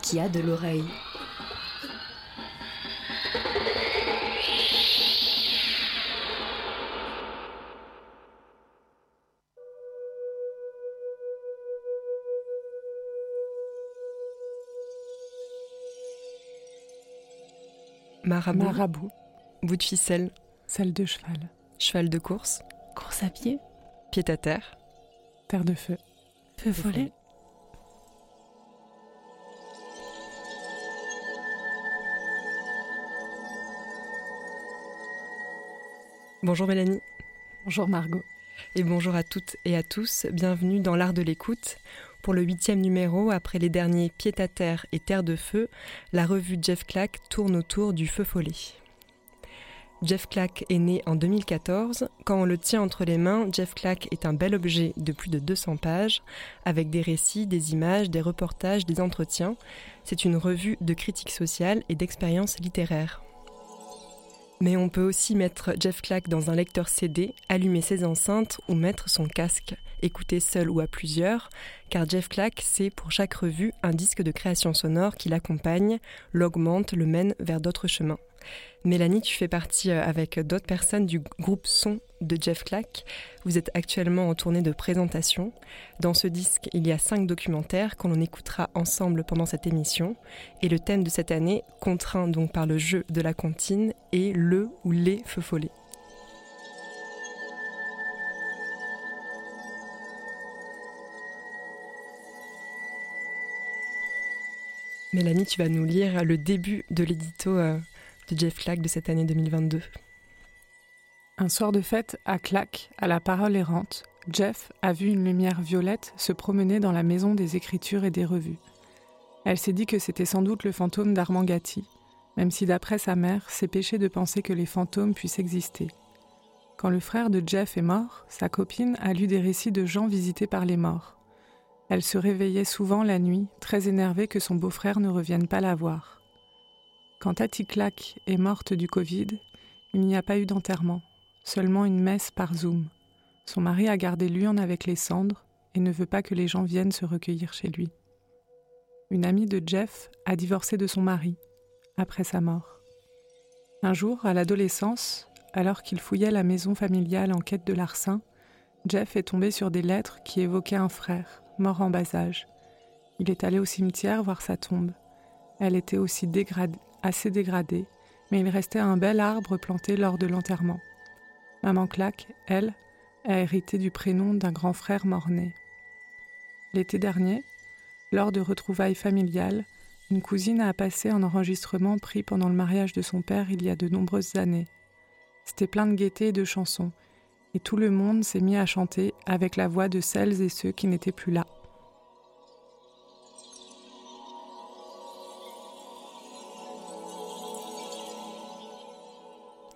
qui a de l'oreille. Marabout, Marabout, bout de ficelle, selle de cheval, cheval de course, course à pied, pied à terre. terre de feu, feu follet, Bonjour Mélanie bonjour Margot. et bonjour à toutes et à tous. Bienvenue dans l'art de l'écoute. Pour le huitième numéro, après les derniers Pied à terre et Terre de feu, la revue Jeff Clack tourne autour du feu follet. Jeff Clack est né en 2014. Quand on le tient entre les mains, Jeff Clack est un bel objet de plus de 200 pages, avec des récits, des images, des reportages, des entretiens. C'est une revue de critique sociale et d'expérience littéraire. Mais on peut aussi mettre Jeff Clack dans un lecteur CD, allumer ses enceintes ou mettre son casque, écouter seul ou à plusieurs, car Jeff Clack, c'est pour chaque revue un disque de création sonore qui l'accompagne, l'augmente, le mène vers d'autres chemins. Mélanie, tu fais partie euh, avec d'autres personnes du groupe Son de Jeff Clack. Vous êtes actuellement en tournée de présentation. Dans ce disque, il y a cinq documentaires qu'on écoutera ensemble pendant cette émission. Et le thème de cette année, contraint donc par le jeu de la comptine, est le ou les feux follets. Mélanie, tu vas nous lire le début de l'édito euh, Jeff Clack de cette année 2022. Un soir de fête, à Clac, à la parole errante, Jeff a vu une lumière violette se promener dans la maison des écritures et des revues. Elle s'est dit que c'était sans doute le fantôme d'Armand Gatti, même si d'après sa mère, c'est péché de penser que les fantômes puissent exister. Quand le frère de Jeff est mort, sa copine a lu des récits de gens visités par les morts. Elle se réveillait souvent la nuit, très énervée que son beau-frère ne revienne pas la voir. Quand Tati Clack est morte du Covid, il n'y a pas eu d'enterrement, seulement une messe par Zoom. Son mari a gardé l'urne avec les cendres et ne veut pas que les gens viennent se recueillir chez lui. Une amie de Jeff a divorcé de son mari après sa mort. Un jour, à l'adolescence, alors qu'il fouillait la maison familiale en quête de larcin, Jeff est tombé sur des lettres qui évoquaient un frère, mort en bas âge. Il est allé au cimetière voir sa tombe. Elle était aussi dégradée, assez dégradée, mais il restait un bel arbre planté lors de l'enterrement. Maman Clack, elle, a hérité du prénom d'un grand frère mort-né. L'été dernier, lors de retrouvailles familiales, une cousine a passé un enregistrement pris pendant le mariage de son père il y a de nombreuses années. C'était plein de gaieté et de chansons, et tout le monde s'est mis à chanter avec la voix de celles et ceux qui n'étaient plus là.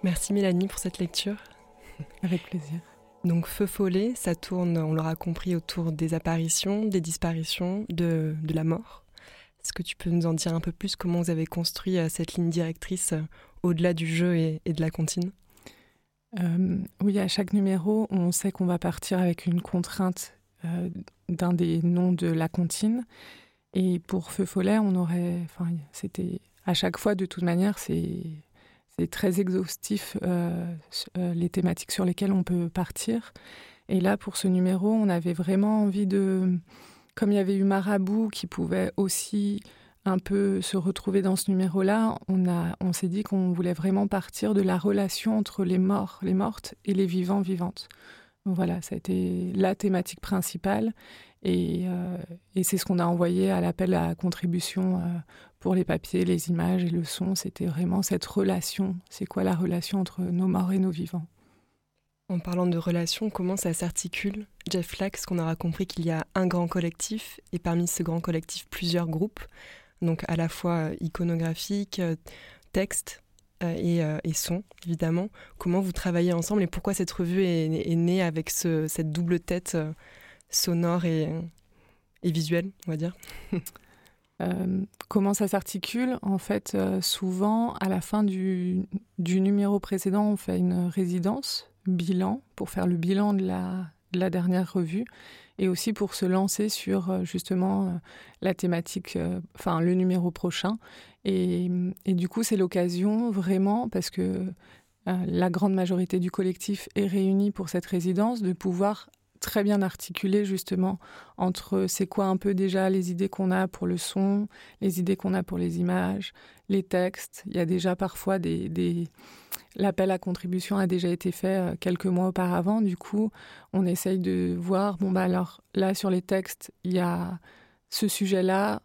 Merci Mélanie pour cette lecture. Avec plaisir. Donc Feu follet, ça tourne, on l'aura compris, autour des apparitions, des disparitions, de, de la mort. Est-ce que tu peux nous en dire un peu plus comment vous avez construit euh, cette ligne directrice euh, au-delà du jeu et, et de la comptine? Euh, oui, à chaque numéro, on sait qu'on va partir avec une contrainte euh, d'un des noms de la comptine. Et pour Feu Follet, on aurait. Enfin, c'était. À chaque fois, de toute manière, c'est. C'est très exhaustif euh, euh, les thématiques sur lesquelles on peut partir. Et là, pour ce numéro, on avait vraiment envie de, comme il y avait eu Marabout qui pouvait aussi un peu se retrouver dans ce numéro-là, on, on s'est dit qu'on voulait vraiment partir de la relation entre les morts, les mortes et les vivants, vivantes. Voilà, ça a été la thématique principale. Et, euh, et c'est ce qu'on a envoyé à l'appel à contribution euh, pour les papiers, les images et le son. C'était vraiment cette relation. C'est quoi la relation entre nos morts et nos vivants? En parlant de relation, comment ça s'articule? Jeff Flax, qu'on aura compris qu'il y a un grand collectif et parmi ce grand collectif, plusieurs groupes donc à la fois euh, iconographique, euh, texte euh, et, et, son, évidemment. Comment vous travaillez ensemble et pourquoi cette revue est, née avec ce, cette double tête sonore et, et, visuelle, on va dire comment ça s'articule En fait, souvent, à la fin du, numéro précédent, on fait une résidence, bilan, pour faire le bilan de la, de la dernière revue et aussi pour se lancer sur euh, justement euh, la thématique, euh, enfin le numéro prochain. Et, du coup, c'est l'occasion vraiment, parce que la grande majorité du collectif est réunie pour cette résidence, de pouvoir très bien articuler justement entre c'est quoi un peu déjà les idées qu'on a pour le son, les idées qu'on a pour les images, les textes. Il y a déjà parfois des... l'appel à contribution a déjà été fait euh, quelques mois auparavant. Du coup, on essaye de voir bon bah alors là sur les textes il y a ce sujet-là,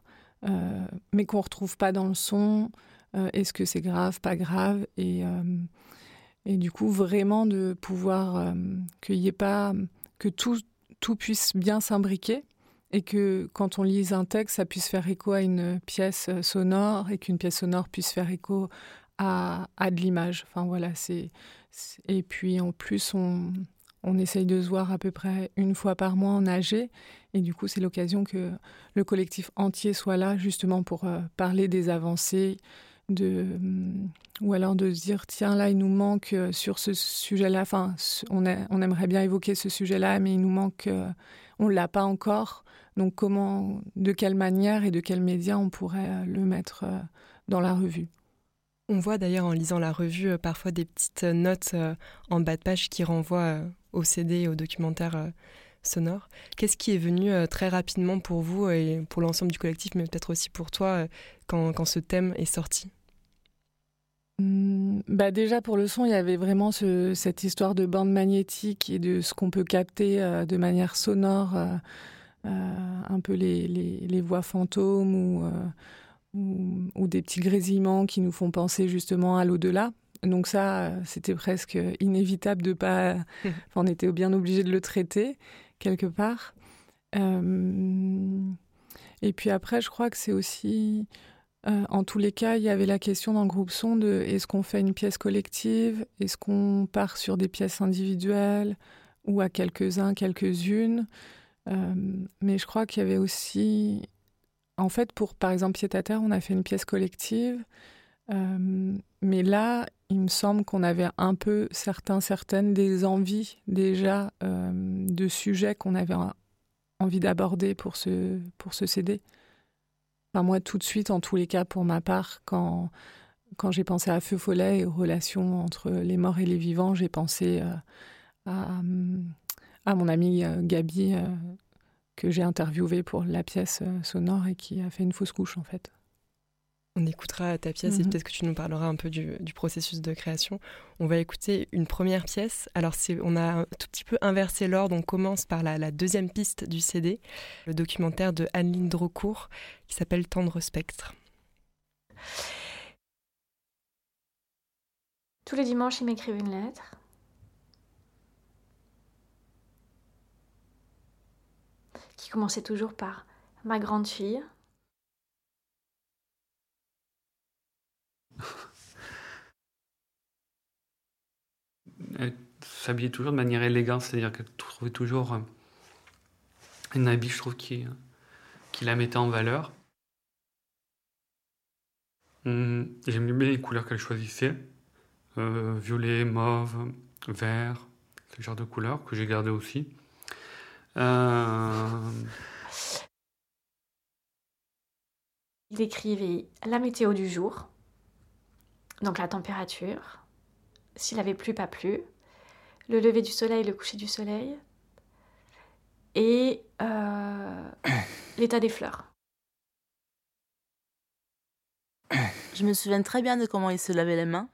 euh, mais qu'on retrouve pas dans le son. Euh, est-ce que c'est grave, pas grave? Et et du coup vraiment de pouvoir qu'il n'y ait pas que tout, tout puisse bien s'imbriquer et que quand on lise un texte, ça puisse faire écho à une pièce sonore et qu'une pièce sonore puisse faire écho à, à de l'image. Enfin voilà, c'est et puis en plus on, on essaye de se voir à peu près une fois par mois en AG et du coup c'est l'occasion que le collectif entier soit là justement pour euh, parler des avancées, de ou alors de se dire tiens là il nous manque euh, sur ce sujet-là. Enfin on, on aimerait bien évoquer ce sujet-là mais il nous manque euh, on l'a pas encore. Donc comment de quelle manière et de quels médias on pourrait le mettre dans la revue? On voit d'ailleurs en lisant la revue parfois des petites notes en bas de page qui renvoient au CD et au documentaire sonore. Qu'est-ce qui est venu très rapidement pour vous et pour l'ensemble du collectif, mais peut-être aussi pour toi, quand, quand ce thème est sorti? Mmh, bah déjà pour le son, il y avait vraiment ce, cette histoire de bande magnétique et de ce qu'on peut capter euh, de manière sonore, euh, euh, un peu les, les, les, voix fantômes ou, euh, ou, ou, des petits grésillements qui nous font penser justement à l'au-delà. Donc ça, c'était presque inévitable de pas... enfin, on était bien obligé de le traiter quelque part. Euh, et puis après, je crois que c'est aussi euh, en tous les cas, il y avait la question dans le groupe son de est-ce qu'on fait une pièce collective? Est-ce qu'on part sur des pièces individuelles ou à quelques-uns, quelques-unes? Euh, Mais je crois qu'il y avait aussi... En fait, pour par exemple Pied à Terre, on a fait une pièce collective. Euh, mais là, il me semble qu'on avait un peu certains, certaines des envies déjà euh, de sujets qu'on avait envie d'aborder pour ce, pour ce CD. Enfin, moi, tout de suite, en tous les cas, pour ma part, quand, quand j'ai pensé à Feu Follet et aux relations entre les morts et les vivants, j'ai pensé euh, à, à, mon amie Gabi, que j'ai interviewée pour la pièce euh, sonore et qui a fait une fausse couche, en fait. On écoutera ta pièce mmh. et peut-être que tu nous parleras un peu du, du, processus de création. On va écouter une première pièce. Alors, on a un tout petit peu inversé l'ordre. On commence par la, la, deuxième piste du CD, le documentaire de Anne-Lyne Drocourt qui s'appelle Tendre Spectre. Tous les dimanches, il m'écrivait une lettre. Qui commençait toujours par ma grande fille. Elle s'habillait toujours de manière élégante, c'est-à-dire qu'elle trouvait toujours un habit, je trouve, qui, qui la mettait en valeur. Hum, J'aimais bien les couleurs qu'elle choisissait. Euh, violet, mauve, vert, ce genre de couleurs que j'ai gardé aussi. Euh... Il écrivait la météo du jour, donc la température, s'il avait plu, pas plu, le lever du soleil, le coucher du soleil, et euh, l'état des fleurs. Je me souviens très bien de comment il se lavait les mains,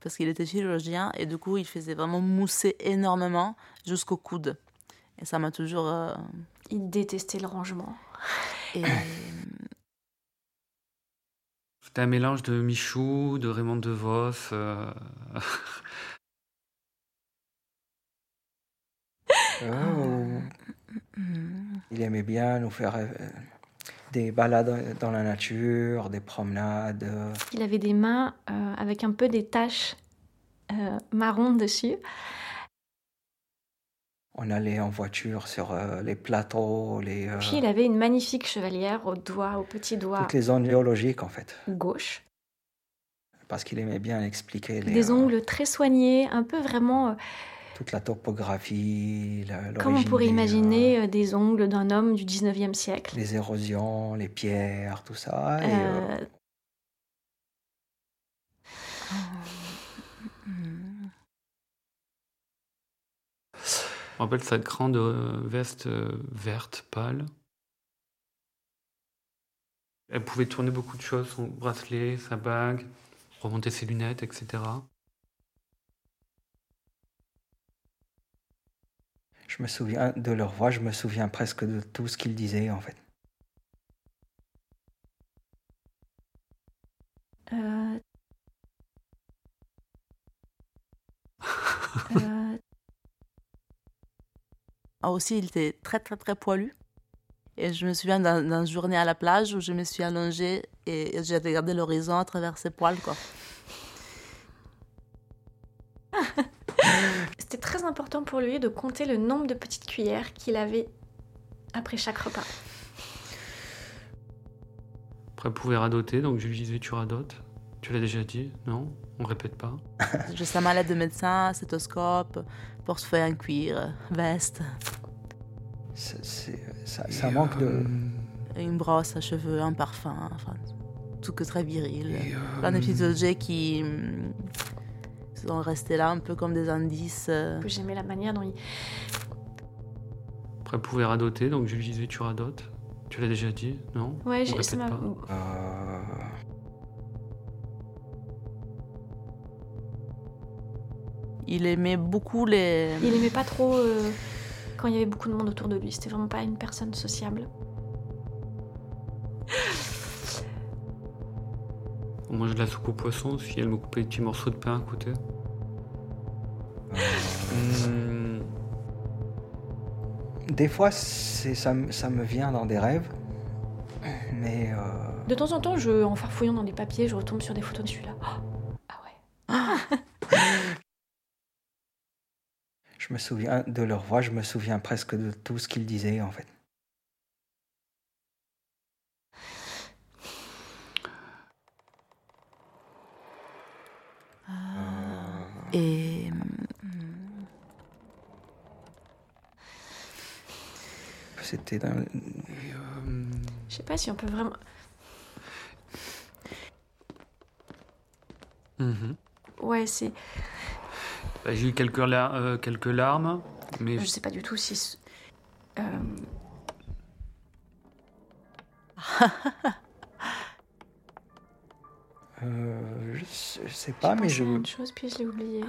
parce qu'il était chirurgien, et du coup, il faisait vraiment mousser énormément jusqu'au coude. Et ça m'a toujours. euh, Il détestait le rangement. et- C'était un mélange de Michou, de Raymond DeVos. euh, Oh, il aimait bien nous faire euh, des balades dans la nature, des promenades. Il avait des mains euh, avec un peu des taches euh, marron dessus. On allait en voiture sur euh, les plateaux, les, euh, Puis il avait une magnifique chevalière au doigt, au petit doigt toutes les zones géologiques en fait. gauche. Parce qu'il aimait bien expliquer les, Des euh, ongles très soignés, un peu vraiment euh, toute la topographie, la- comme on l'origine pourrait des, euh, imaginer euh, des ongles d'un homme du 19e siècle. les érosions, les pierres, tout ça. et, Je me rappelle cette grande euh, veste euh, verte, pâle. Elle pouvait tourner beaucoup de choses, son bracelet, sa bague, remonter ses lunettes, etc. je me souviens de leur voix, je me souviens presque de tout ce qu'ils disaient en fait. euh, euh, Ah, aussi, il était très, très, très poilu. Et je me souviens d'un d'une journée à la plage où je me suis allongée et j'ai regardé l'horizon à travers ses poils, quoi. C'était très important pour lui de compter le nombre de petites cuillères qu'il avait après chaque repas. Après, pouvait radoter, donc je lui disais Tu radotes Tu l'as déjà dit Non? On répète pas J'ai sa mallette de médecin, stéthoscope, portefeuille en cuir, veste, ça, ça manque de. une brosse à cheveux, un parfum, enfin, tout que très viril. Plein de petits objets qui hum, sont restés là un peu comme des indices. euh, j'aimais la manière dont il... Après, pouvait radoter, donc je lui disais Tu radotes Tu l'as déjà dit Non? Ouais, j'ai- ça m'a... pas? euh, Il aimait beaucoup les. Il aimait pas trop euh, quand il y avait beaucoup de monde autour de lui. C'était vraiment pas une personne sociable. On mange de la soupe au poisson, si elle me coupait des petits morceaux de pain à côté. Hmm, Des fois, c'est- ça, me- ça me vient dans des rêves, mais euh, De temps en temps, je, en farfouillant dans des papiers, je retombe sur des photos de celui-là. Oh, ah ouais. je me souviens de leur voix, je me souviens presque de tout ce qu'ils disaient en fait. Et. hum, C'était dans- euh, Je sais pas si on peut vraiment... mhm. Ouais, c'est... Bah, J'ai eu quelques, lar- euh, quelques larmes, mais Je sais pas du tout si... euh, euh, je, sais- je sais j'ai pas, mais je. à une chose, puis je l'ai oublié.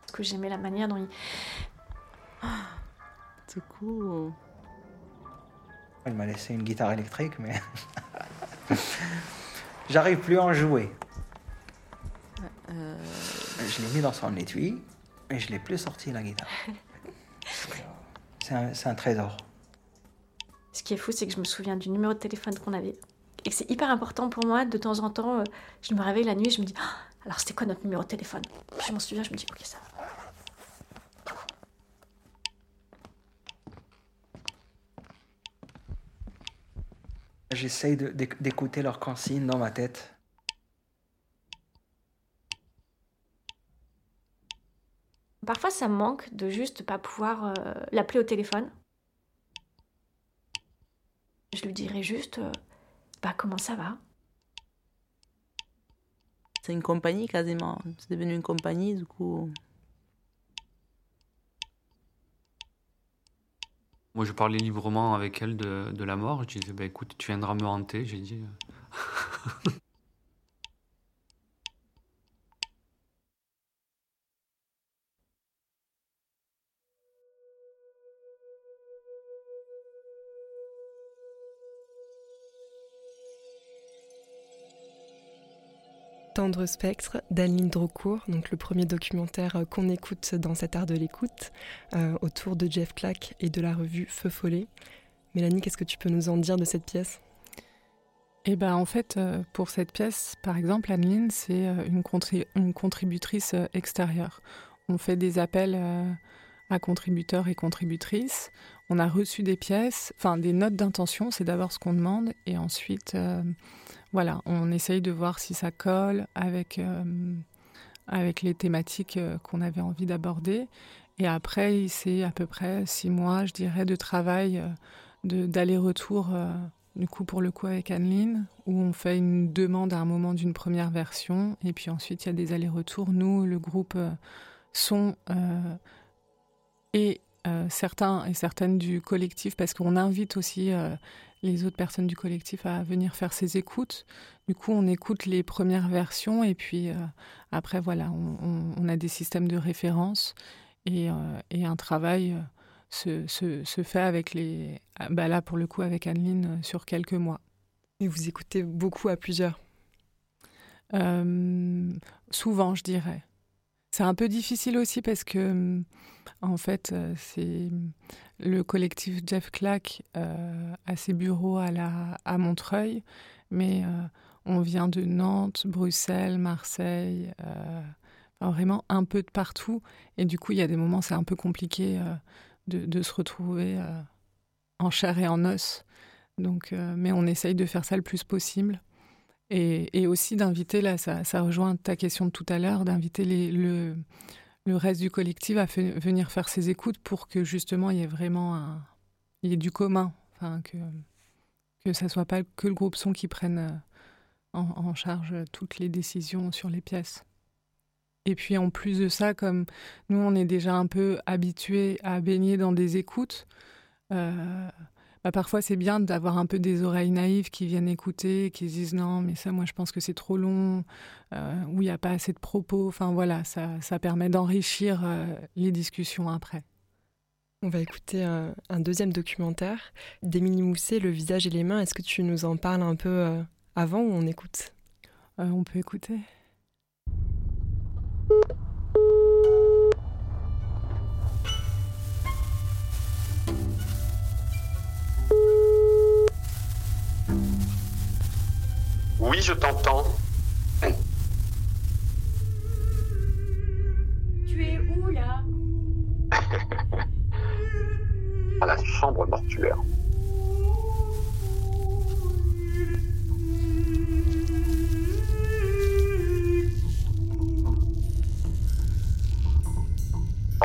Parce que j'aimais la manière dont il... Du coup. Elle m'a laissé une guitare électrique, mais j'arrive plus à en jouer. Je l'ai mis dans son étui et je l'ai plus sorti la guitare. C'est un, trésor. Ce qui est fou, c'est que je me souviens du numéro de téléphone qu'on avait. Et c'est hyper important pour moi, de temps en temps, euh, je me réveille la nuit et je me dis Ah, alors c'était quoi notre numéro de téléphone? Je m'en souviens, je me dis Ok, ça va. J'essaye d'écouter leurs consignes dans ma tête. Parfois, ça me manque de juste pas pouvoir euh, l'appeler au téléphone. Je lui dirais juste euh, Bah, comment ça va? C'est une compagnie quasiment. C'est devenu une compagnie, du coup. Moi, je parlais librement avec elle de, de la mort. Je disais, bah, écoute, tu viendras me hanter. J'ai dit. Tendre spectre d'Aline Drocourt, donc le premier documentaire euh, qu'on écoute dans cet art de l'écoute, euh, autour de Jeff Clack et de la revue Feu Follet. Mélanie, qu'est-ce que tu peux nous en dire de cette pièce? Eh ben, en fait, euh, pour cette pièce, par exemple, Anne-Lyne, c'est une, contri- une contributrice extérieure. On fait des appels à contributeurs et contributrices. On a reçu des pièces, enfin des notes d'intention, c'est d'abord ce qu'on demande, et ensuite, euh, voilà, on essaye de voir si ça colle avec, euh, avec les thématiques euh, qu'on avait envie d'aborder. Et après, c'est à peu près six mois, je dirais, de travail, d'aller-retour, du coup, pour le coup, avec Anne-Lyne, où on fait une demande à un moment d'une première version, et puis ensuite, il y a des allers-retours. Nous, le groupe son euh, et euh, certains et certaines du collectif, parce qu'on invite aussi euh, les autres personnes du collectif à venir faire ces écoutes. Du coup, on écoute les premières versions, et puis euh, après, voilà, on, on- on a des systèmes de référence, et, et un travail se, se- se fait avec les... ah, Bah là, pour le coup, avec Anne-Lyne, euh, sur quelques mois. Et vous écoutez beaucoup à plusieurs? Souvent, je dirais. C'est un peu difficile aussi parce que, en fait, euh, c'est le collectif Jeff Clack euh, a ses bureaux à, la, à Montreuil, mais euh, on vient de Nantes, Bruxelles, Marseille, euh, vraiment un peu de partout. Et du coup, il y a des moments, c'est un peu compliqué de, de se retrouver en chair et en os. Donc, mais on essaye de faire ça le plus possible. Et, aussi d'inviter, là, ça, ça rejoint ta question de tout à l'heure, d'inviter le, le reste du collectif à venir faire ses écoutes pour que justement il y ait vraiment un, il y ait du commun, enfin que que ça soit pas que le groupe son qui prenne euh, en, charge toutes les décisions sur les pièces. Et puis en plus de ça, comme nous on est déjà un peu habitués à baigner dans des écoutes, euh, bah, parfois c'est bien d'avoir un peu des oreilles naïves qui viennent écouter, qui se disent non mais ça moi je pense que c'est trop long, euh, ou il n'y a pas assez de propos. Enfin voilà, ça, ça permet d'enrichir euh, les discussions après. On va écouter un, un deuxième documentaire d'Émilie Mousset, Le visage et les mains. Est-ce que tu nous en parles un peu euh, avant ou on écoute? Euh, on peut écouter. Oui, je t'entends. Tu es où là? À la chambre mortuaire.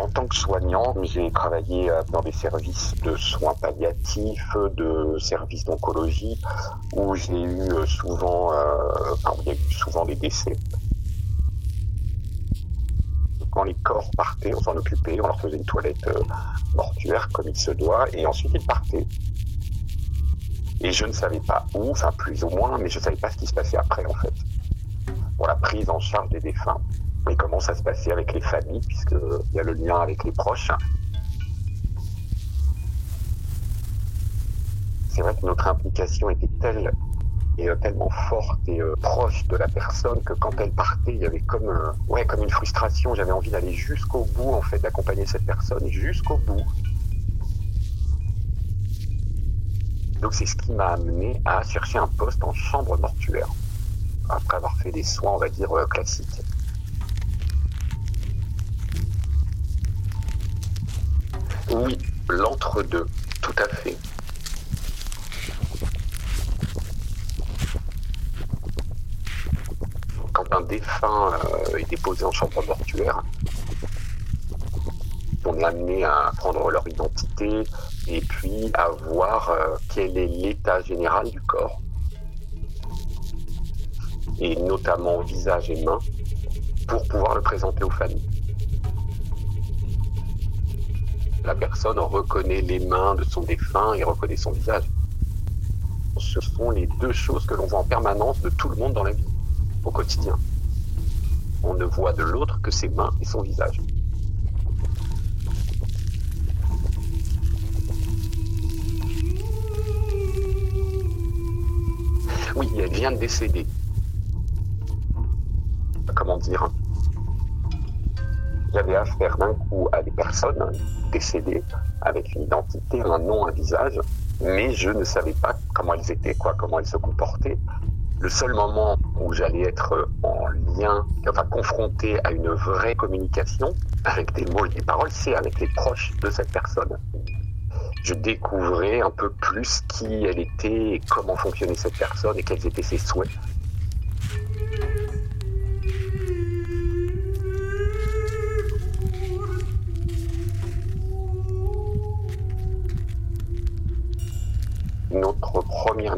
En tant que soignant, j'ai travaillé euh, dans des services de soins palliatifs, de services d'oncologie, où j'ai eu euh, souvent, euh, enfin, il y a eu souvent des décès. Quand les corps partaient, on s'en occupait, on leur faisait une toilette euh, mortuaire comme il se doit, et ensuite ils partaient. Et je ne savais pas où, enfin plus ou moins, mais je ne savais pas ce qui se passait après en fait, pour la prise en charge des défunts. Et comment ça se passait avec les familles, puisqu'il y a le lien avec les proches? C'est vrai que notre implication était telle et euh, tellement forte et euh, proche de la personne que quand elle partait, il y avait comme, euh, ouais, comme une frustration. J'avais envie d'aller jusqu'au bout, en fait, d'accompagner cette personne jusqu'au bout. Donc c'est ce qui m'a amené à chercher un poste en chambre mortuaire, après avoir fait des soins, on va dire, euh, classiques. Oui, l'entre-deux, tout à fait. Quand un défunt euh, est déposé en chambre mortuaire, on est amené à prendre leur identité et puis à voir euh, quel est l'état général du corps, et notamment visage et main, pour pouvoir le présenter aux familles. La personne reconnaît les mains de son défunt et reconnaît son visage. Ce sont les deux choses que l'on voit en permanence de tout le monde dans la vie, au quotidien. On ne voit de l'autre que ses mains et son visage. Oui, elle vient de décéder. Comment dire J'avais affaire d'un coup à des personnes décédées avec une identité, un nom, un visage, mais je ne savais pas comment elles étaient, quoi, comment elles se comportaient. Le seul moment où j'allais être en lien, enfin confronté à une vraie communication avec des mots et des paroles, c'est avec les proches de cette personne je découvrais un peu plus qui elle était et comment fonctionnait cette personne et quels étaient ses souhaits.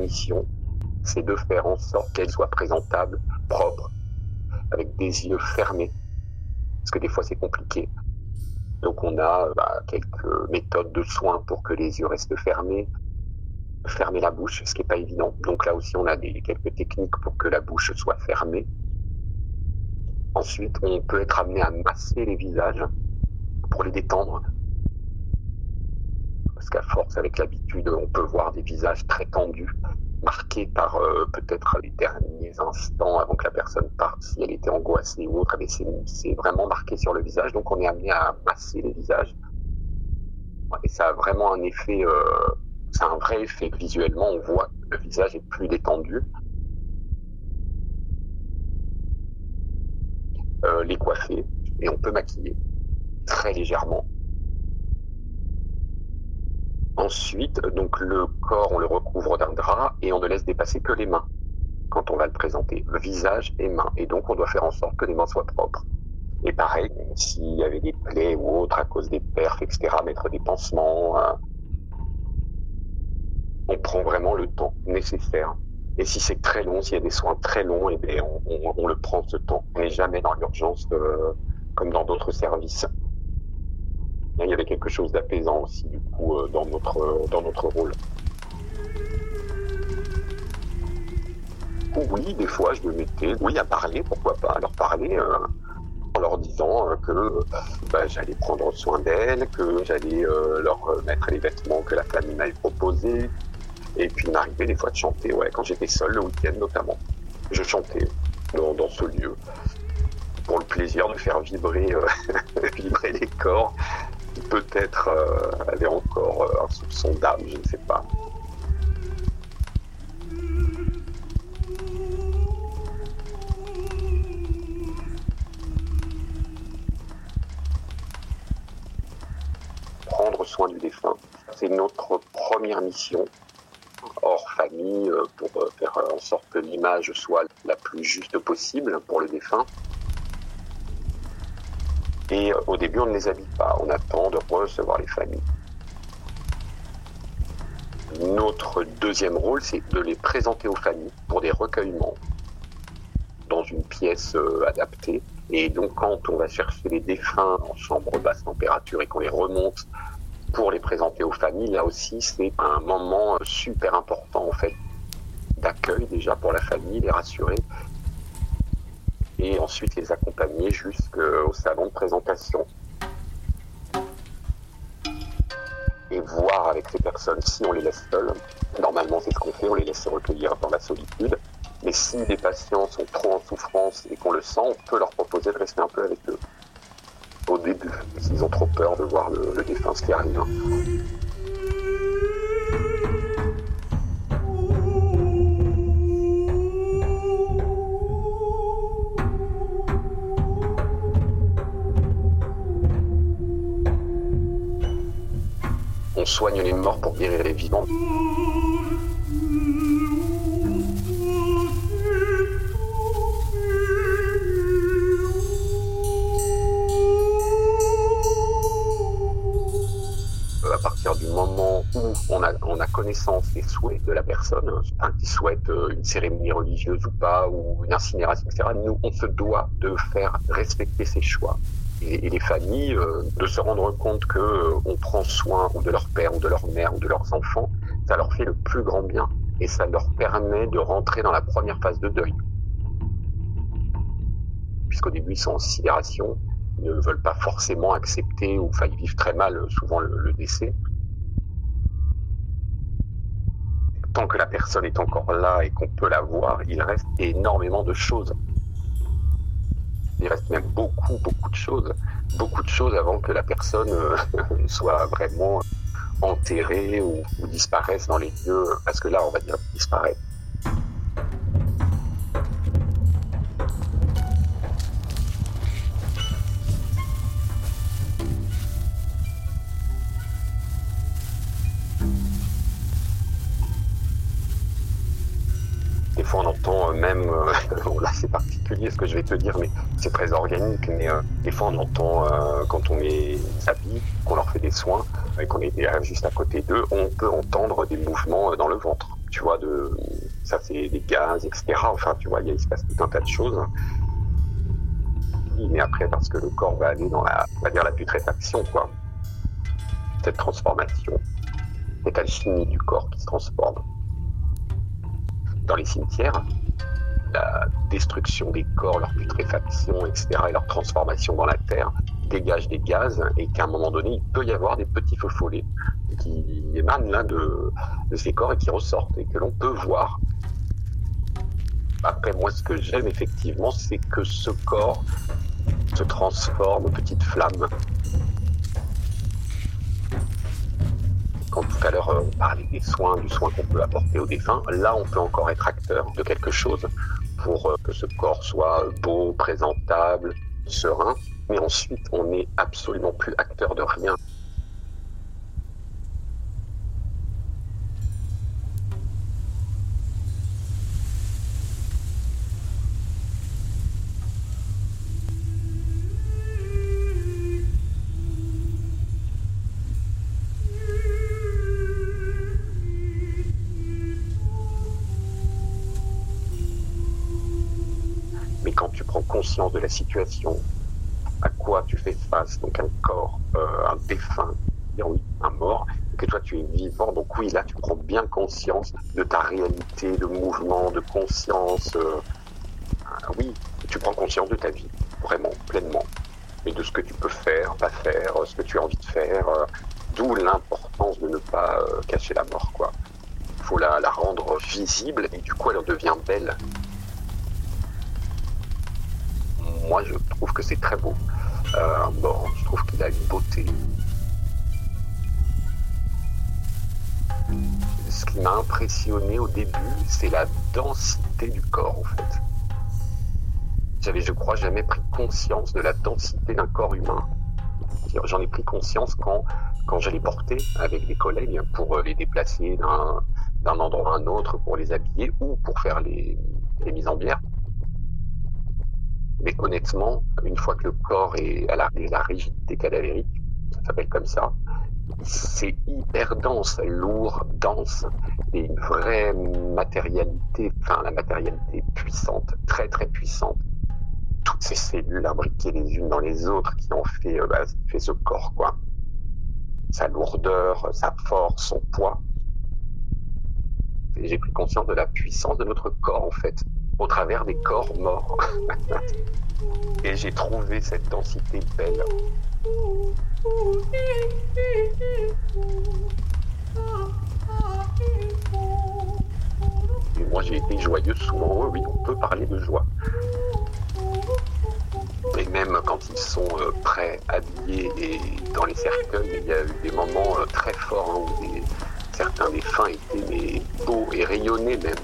C'est de faire en sorte qu'elle soit présentable, propre, avec des yeux fermés. Parce que des fois c'est compliqué. Donc on a bah, quelques méthodes de soins pour que les yeux restent fermés, fermer la bouche, ce qui n'est pas évident. Donc là aussi on a quelques techniques pour que la bouche soit fermée. Ensuite, on peut être amené à masser les visages pour les détendre. Parce qu'à force, avec l'habitude, on peut voir des visages très tendus marquée par euh, peut-être les derniers instants avant que la personne parte, si elle était angoissée ou autre, mais c'est vraiment marqué sur le visage, donc on est amené à masser les visages. Et ça a vraiment un effet, euh, c'est un vrai effet. Visuellement, on voit que le visage est plus détendu. Euh, les coiffer, et on peut maquiller très légèrement. Ensuite, donc le corps, on le recouvre d'un drap et on ne laisse dépasser que les mains quand on va le présenter, le visage et mains. Et donc, on doit faire en sorte que les mains soient propres. Et pareil, s'il y avait des plaies ou autres à cause des perfs, etc., mettre des pansements, hein. on prend vraiment le temps nécessaire. Et si c'est très long, s'il y a des soins très longs, eh bien, on, le prend ce temps. On n'est jamais dans l'urgence euh, comme dans d'autres services. Il y avait quelque chose d'apaisant aussi, du coup, euh, dans notre, euh, dans notre rôle. Oui, des fois, je me mettais, oui, à parler, pourquoi pas, à leur parler, euh, en leur disant que bah, j'allais prendre soin d'elles, que j'allais leur mettre les vêtements que la famille m'avait proposés, et puis m'arrivait des fois de chanter, ouais, quand j'étais seul, le week-end notamment. Je chantais dans, dans, ce lieu pour le plaisir de faire vibrer, vibrer les corps peut-être euh, avait encore euh, un soupçon d'âme, je ne sais pas. Prendre soin du défunt, c'est notre première mission hors famille euh, pour faire en sorte que l'image soit la plus juste possible pour le défunt. Et euh, au début, on ne les habille pas, on attend de recevoir les familles. Notre deuxième rôle, c'est de les présenter aux familles pour des recueillements dans une pièce euh, adaptée. Et donc, quand on va chercher les défunts en chambre basse température et qu'on les remonte pour les présenter aux familles, là aussi, c'est un moment euh, super important, en fait, d'accueil déjà pour la famille, les rassurer, et ensuite les accompagner jusqu'au salon de présentation. Et voir avec ces personnes si on les laisse seules. Normalement, c'est ce qu'on fait, on les laisse se recueillir dans la solitude. Mais si les patients sont trop en souffrance et qu'on le sent, on peut leur proposer de rester un peu avec eux. Au début, s'ils ont trop peur de voir le, le défunt, ce qui arrive. On soigne les morts pour guérir les vivants. à partir du moment où on a, on a connaissance des souhaits de la personne, un qui souhaite euh, une cérémonie religieuse ou pas, ou une incinération, etc., nous, on se doit de faire respecter ses choix et, les familles euh, de se rendre compte que euh, on prend soin de leur père ou de leur mère ou de leurs enfants, ça leur fait le plus grand bien et ça leur permet de rentrer dans la première phase de deuil. Puisqu'au début ils sont en sidération, ils ne veulent pas forcément accepter ou enfin ils vivent très mal souvent le décès. Tant que la personne est encore là et qu'on peut la voir, il reste énormément de choses. Il reste même beaucoup, beaucoup de choses. Beaucoup de choses avant que la personne euh, soit vraiment enterrée ou, ou, disparaisse dans les lieux. Parce que là, on va dire disparaître. Des fois on entend quand on les habille, qu'on leur fait des soins, et qu'on est juste à côté d'eux, on peut entendre des mouvements dans le ventre. Tu vois, de, ça c'est des gaz, etc. Enfin, tu vois, il, se passe tout un tas de choses. Mais après, parce que le corps va aller dans la putréfaction, quoi. Cette transformation, cette alchimie du corps qui se transforme dans les cimetières, la destruction des corps, leur putréfaction, etc., et leur transformation dans la terre dégage des gaz et qu'à un moment donné, il peut y avoir des petits feux follets qui émanent là de, de ces corps et qui ressortent et que l'on peut voir. Après, moi, ce que j'aime effectivement, c'est que ce corps se transforme en petite flamme quand tout à l'heure on parlait des soins, du soin qu'on peut apporter aux défunts, là on peut encore être acteur de quelque chose pour euh, que ce corps soit beau, présentable, serein. Mais ensuite, on n'est absolument plus acteur de rien. De la situation, à quoi tu fais face, donc un corps, euh, un défunt, un mort, que toi tu es vivant, donc oui, là tu prends bien conscience de ta réalité, de mouvement, de conscience. Euh, oui, tu prends conscience de ta vie, vraiment, pleinement, et de ce que tu peux faire, pas faire, ce que tu as envie de faire, euh, d'où l'importance de ne pas cacher la mort, quoi. Il faut la, la rendre visible et du coup elle devient belle moi, je trouve que c'est très beau. Euh, bon, je trouve qu'il a une beauté. Ce qui m'a impressionné au début, c'est la densité du corps, en fait. J'avais, je crois, jamais pris conscience de la densité d'un corps humain. J'en ai pris conscience quand, quand je l'ai porté avec des collègues pour les déplacer d'un endroit à un autre, pour les habiller ou pour faire les, les mises en bière. Mais honnêtement, une fois que le corps est à la, rigidité cadavérique, ça s'appelle comme ça, c'est hyper dense, lourd, dense, et une vraie matérialité, enfin la matérialité puissante, très très puissante. Toutes ces cellules imbriquées les unes dans les autres qui ont fait, euh, bah, fait ce corps, quoi. Sa lourdeur, sa force, son poids. J'ai pris conscience de la puissance de notre corps, en fait au travers des corps morts. Et j'ai trouvé cette densité belle. Moi j'ai été joyeux souvent, oui, on peut parler de joie. Et même quand ils sont euh, prêts, habillés et dans les cercueils, il y a eu des moments euh, très forts hein, où certains des fins étaient beaux et rayonnaient même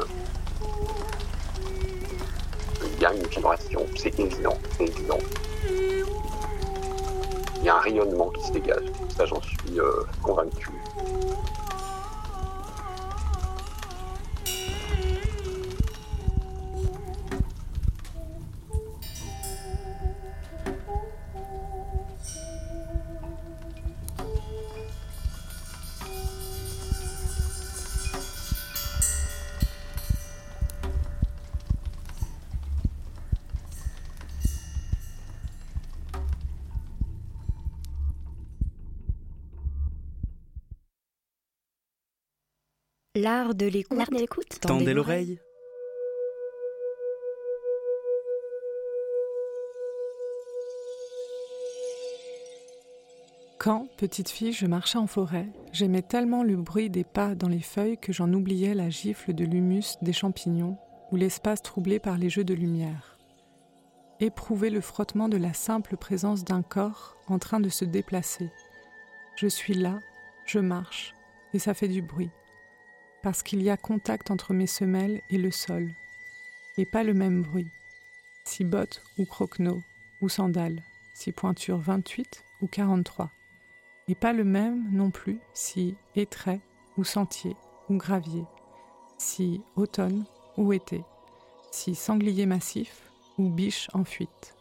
y a une vibration, c'est évident, c'est évident. Il y a un rayonnement qui se dégage, ça j'en suis euh, convaincu. L'art de l'écoute. L'art de l'écoute. Tendez l'oreille. Quand, petite fille, je marchais en forêt, j'aimais tellement le bruit des pas dans les feuilles que j'en oubliais la gifle de l'humus des champignons ou l'espace troublé par les jeux de lumière. Éprouver le frottement de la simple présence d'un corps en train de se déplacer. Je suis là, je marche, et ça fait du bruit. Parce qu'il y a contact entre mes semelles et le sol, et pas le même bruit. Si bottes ou croquenot, ou sandales, si pointure 28 ou 43 et pas le même non plus si étrait ou sentier ou gravier, si automne ou été, si sanglier massif ou biche en fuite.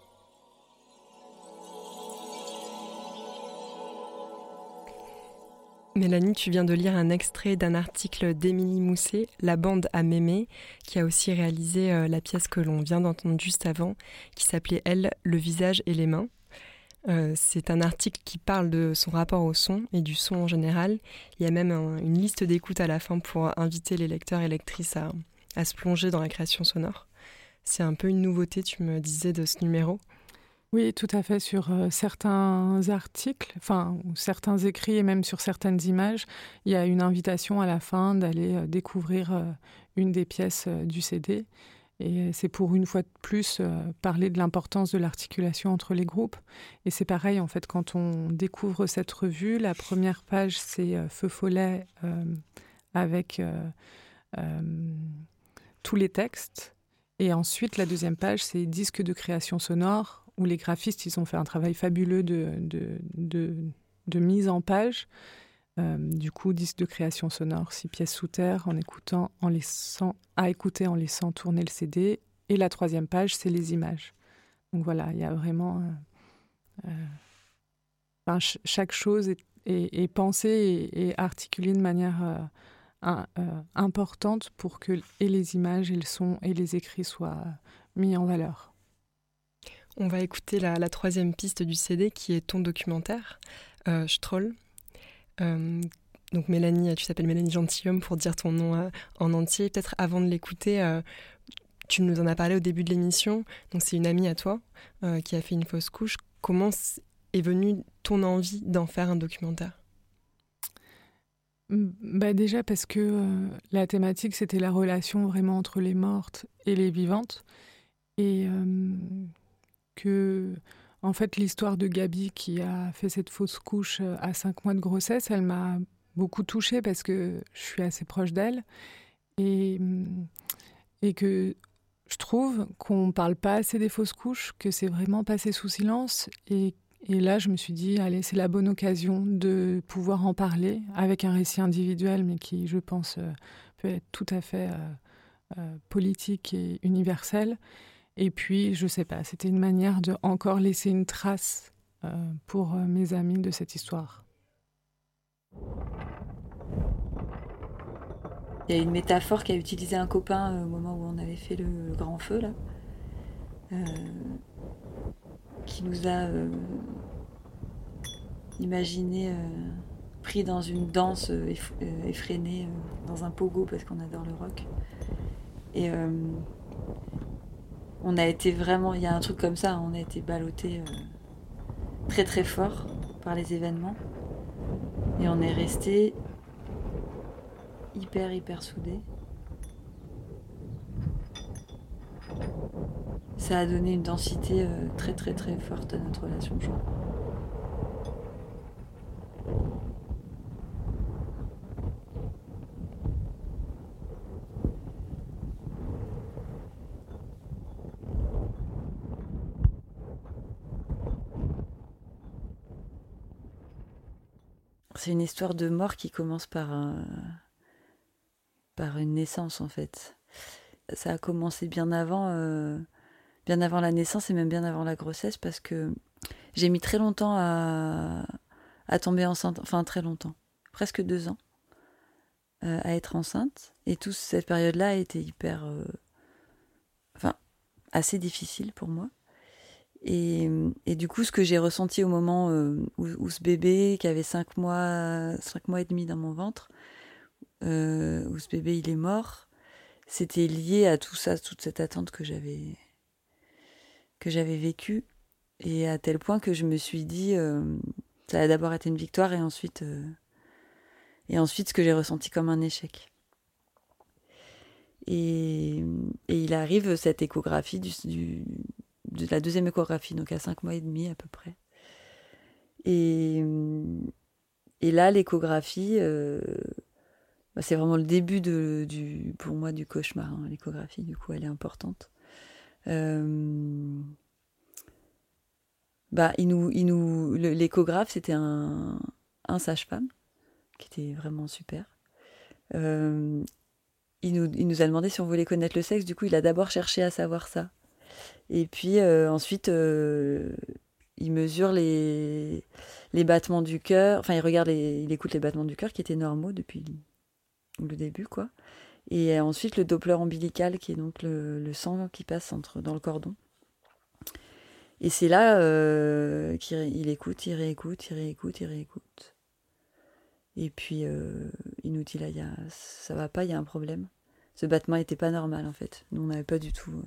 Mélanie, tu viens de lire un extrait d'un article d'Émilie Mousset, La bande à Mémé, qui a aussi réalisé euh, la pièce que l'on vient d'entendre juste avant, qui s'appelait Elle, le visage et les mains. Euh, c'est un article qui parle de son rapport au son et du son en général. Il y a même une liste d'écoute à la fin pour inviter les lecteurs et lectrices à, se plonger dans la création sonore. C'est un peu une nouveauté, tu me disais, de ce numéro. Oui, tout à fait. Sur euh, certains articles, enfin, certains écrits et même sur certaines images, il y a une invitation à la fin d'aller euh, découvrir une des pièces du CD. Et c'est pour une fois de plus euh, parler de l'importance de l'articulation entre les groupes. Et c'est pareil, en fait, quand on découvre cette revue, la première page, c'est euh, Feu Follet euh, avec tous les textes. Et ensuite, la deuxième page, c'est Disque de création sonore, où les graphistes, ils ont fait un travail fabuleux de, de, de, mise en page. Euh, du coup, disque de création sonore, six pièces sous terre, en écoutant, en laissant, à écouter en laissant tourner le CD. Et la troisième page, c'est les images. Donc voilà, il y a vraiment. Euh, euh, chaque chose est, pensée et, articulée de manière importante pour que et les images et le son et les écrits soient mis en valeur. On va écouter la, troisième piste du CD qui est ton documentaire, Stroll, euh, donc Mélanie, tu t'appelles Mélanie Gentilhomme pour dire ton nom euh, en entier. Peut-être avant de l'écouter, euh, tu nous en as parlé au début de l'émission. Donc c'est une amie à toi qui a fait une fausse couche. Comment est venue ton envie d'en faire un documentaire? Bah déjà parce que la thématique c'était la relation vraiment entre les mortes et les vivantes et que en fait, l'histoire de Gabi qui a fait cette fausse couche euh, à cinq mois de grossesse, elle m'a beaucoup touchée parce que je suis assez proche d'elle et, mm, que je trouve qu'on ne parle pas assez des fausses couches, que c'est vraiment passé sous silence. Et, et, là, je me suis dit, allez, c'est la bonne occasion de pouvoir en parler avec un récit individuel, mais qui, je pense, euh, peut être tout à fait euh, politique et universel. Et puis, je sais pas, c'était une manière de encore laisser une trace euh, pour euh, mes amis de cette histoire. Il y a une métaphore qu'a utilisé un copain euh, au moment où on avait fait le grand feu, là, qui nous a imaginé pris dans une danse effrénée, dans un pogo parce qu'on adore le rock. Et on a été vraiment, il y a un truc comme ça, on a été ballotté euh, très très fort par les événements. Et on est resté hyper hyper soudés. Ça a donné une densité euh, très très très forte à notre relation, je crois. C'est une histoire de mort qui commence par, par une naissance en fait. Ça a commencé bien avant, euh, bien avant la naissance et même bien avant la grossesse parce que j'ai mis très longtemps à, à, tomber enceinte, enfin très longtemps, presque deux ans, euh, à être enceinte. Et toute cette période-là a été hyper, euh, enfin assez difficile pour moi. Et, du coup, ce que j'ai ressenti au moment euh, où, ce bébé, qui avait 5 mois, cinq mois et demi dans mon ventre, euh, où ce bébé il est mort, c'était lié à tout ça, toute cette attente que j'avais que j'avais vécue, et à tel point que je me suis dit, euh, ça a d'abord été une victoire et ensuite et ensuite ce que j'ai ressenti comme un échec. Et, et, il arrive cette échographie du, du, de la deuxième échographie, donc à cinq mois et demi à peu près. Et, et là, l'échographie, euh, bah, c'est vraiment le début pour moi du cauchemar. Hein, l'échographie, du coup, elle est importante. Euh, bah, il nous, l'échographe, c'était un, sage-femme qui était vraiment super. Euh, il nous a demandé si on voulait connaître le sexe. Du coup, il a d'abord cherché à savoir ça. Et puis euh, ensuite, euh, il mesure les, les battements du cœur. Enfin, il regarde, il écoute les battements du cœur qui étaient normaux depuis le début, quoi. Et ensuite, le Doppler ombilical, qui est donc le, le sang qui passe entre, dans le cordon. Et c'est là euh, qu'il écoute, il réécoute, il réécoute, il réécoute. Et puis, euh, il nous dit là, y a, ça va pas, il y a un problème. Ce battement n'était pas normal, en fait. Nous, on n'avait pas du tout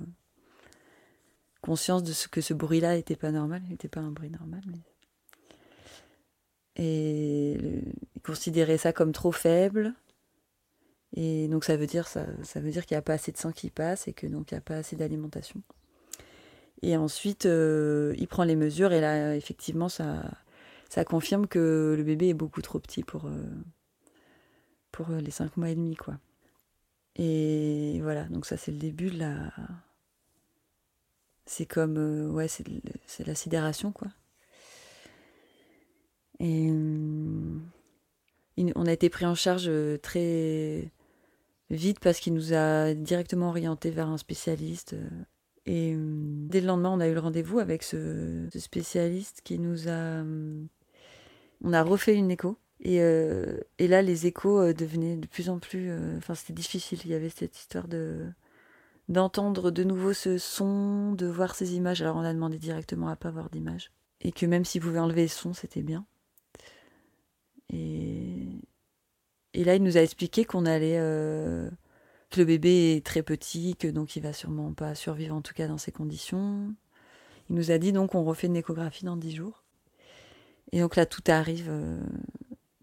conscience de ce que ce bruit-là n'était pas normal. N'était pas un bruit normal. Et il considérait ça comme trop faible. Et donc, ça veut dire, ça, veut dire qu'il n'y a pas assez de sang qui passe et que donc il n'y a pas assez d'alimentation. Et ensuite, euh, il prend les mesures et là, effectivement, ça, confirme que le bébé est beaucoup trop petit pour, euh, pour les cinq mois et demi, quoi. Et voilà, donc ça, c'est le début de la. C'est comme. Euh, ouais, c'est, la sidération, quoi. Et. on a été pris en charge très vite parce qu'il nous a directement orienté vers un spécialiste. Et dès le lendemain, on a eu le rendez-vous avec ce, spécialiste qui nous a. On a refait une écho. Et, euh, et là, les échos devenaient de plus en plus. Enfin, c'était difficile. Il y avait cette histoire de d'entendre de nouveau ce son, de voir ces images. Alors, on a demandé directement à pas voir d'image. Et que même s'il pouvait enlever le son, c'était bien. Et, là, il nous a expliqué qu'on allait. Euh, que le bébé est très petit, que donc il va sûrement pas survivre, en tout cas dans ces conditions. Il nous a dit donc on refait une échographie dans 10 jours. Et donc là, tout arrive. Euh,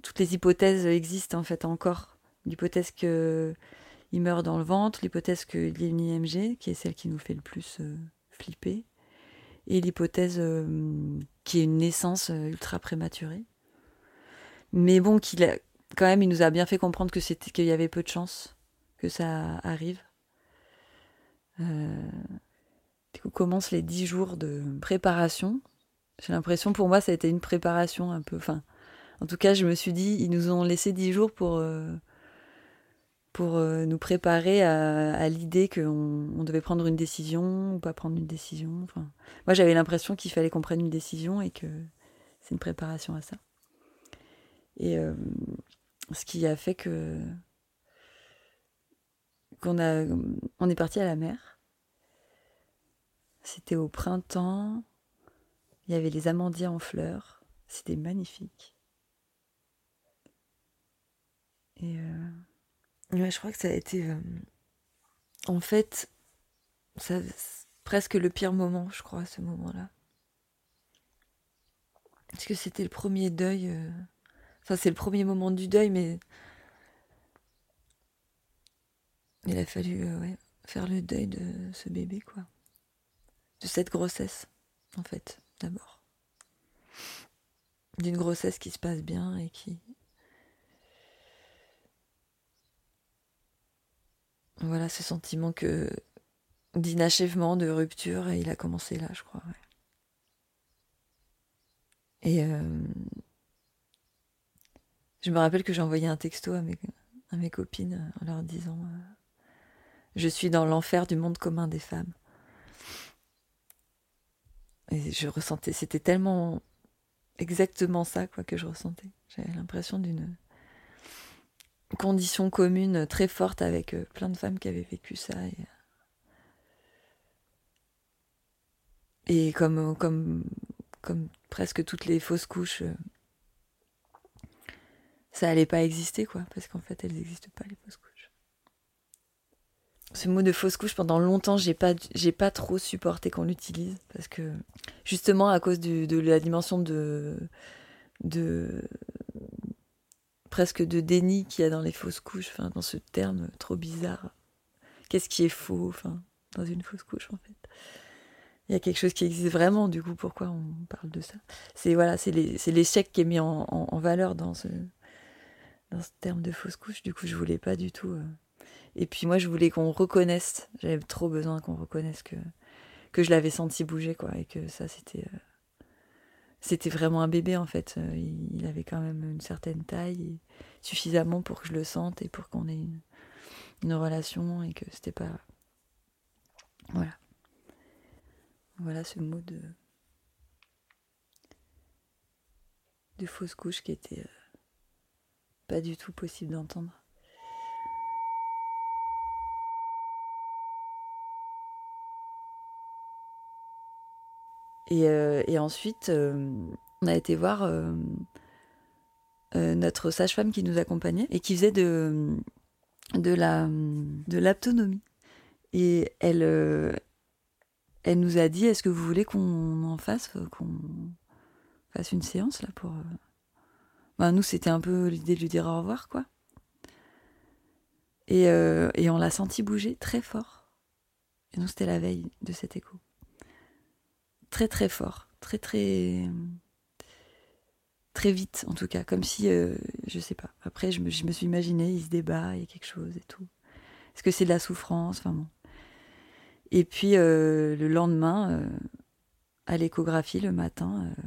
toutes les hypothèses existent en fait encore. L'hypothèse qu'il meurt dans le ventre, l'hypothèse qu'il y ait une IMG, qui est celle qui nous fait le plus euh, flipper, et l'hypothèse euh, qui est une naissance ultra prématurée. Mais bon, qu'il a, quand même, il nous a bien fait comprendre que c'était qu'il y avait peu de chance que ça arrive. Euh, du coup, commencent les dix jours de préparation. J'ai l'impression, pour moi, ça a été une préparation un peu. En tout cas, je me suis dit, ils nous ont laissé dix jours pour, euh, pour euh, nous préparer à, l'idée qu'on on devait prendre une décision ou pas prendre une décision. Enfin, moi, j'avais l'impression qu'il fallait qu'on prenne une décision et que c'est une préparation à ça. Et euh, ce qui a fait que qu'on a, on est parti à la mer. C'était au printemps. Il y avait les amandiers en fleurs. C'était magnifique. Et euh... je crois que ça a été, euh... en fait, ça, presque le pire moment, je crois, à ce moment-là. Parce que c'était le premier deuil. Euh... C'est le premier moment du deuil, mais il a fallu euh, faire le deuil de ce bébé, quoi. De cette grossesse, en fait, d'abord. D'une grossesse qui se passe bien et qui. Voilà, ce sentiment que d'inachèvement, de rupture, et il a commencé là, je crois. Et euh, je me rappelle que j'ai envoyé un texto à mes, à mes copines en leur disant euh, je suis dans l'enfer du monde commun des femmes. Et je ressentais, c'était tellement exactement ça quoi que je ressentais. J'avais l'impression d'une condition commune très forte avec euh, plein de femmes qui avaient vécu ça. Et, et comme, comme, comme presque toutes les fausses couches, euh, ça allait pas exister, quoi, parce qu'en fait, elles n'existent pas, les fausses couches. Ce mot de fausse couche, pendant longtemps, j'ai pas, j'ai pas trop supporté qu'on l'utilise, parce que justement, à cause de la dimension de, de presque de déni qu'il y a dans les fausses couches, dans ce terme trop bizarre. Qu'est-ce qui est faux, dans une fausse couche, en fait? Il y a quelque chose qui existe vraiment, du coup, pourquoi on parle de ça? C'est voilà, l'échec qui est mis en valeur dans ce, dans ce terme de fausse couche. Du coup, je voulais pas du tout. euh. Et puis moi, je voulais qu'on reconnaisse. J'avais trop besoin qu'on reconnaisse que que je l'avais senti bouger, quoi, et que ça, c'était euh, c'était vraiment un bébé en fait. Euh, Il, avait quand même une certaine taille, suffisamment pour que je le sente et pour qu'on ait une, une relation et que c'était pas voilà. Voilà ce mot de de fausse couche qui était euh, pas du tout possible d'entendre. Et, euh, et ensuite, euh, on a été voir euh, notre sage-femme qui nous accompagnait et qui faisait de, la de l'aptonomie. Et elle, elle nous a dit est-ce que vous voulez qu'on en fasse, qu'on fasse une séance là pour. Ben, nous, c'était un peu l'idée de lui dire au revoir, quoi. Et, euh, et on l'a senti bouger très fort. Et nous, c'était la veille de cet écho. Très, très fort. Très, très. Très vite, en tout cas. Comme si. euh, je sais pas. Après, je me, je me suis imaginé, il se débat, il y a quelque chose et tout. Est-ce que c'est de la souffrance? Enfin bon. Et puis euh, le lendemain, euh, à l'échographie, le matin, euh,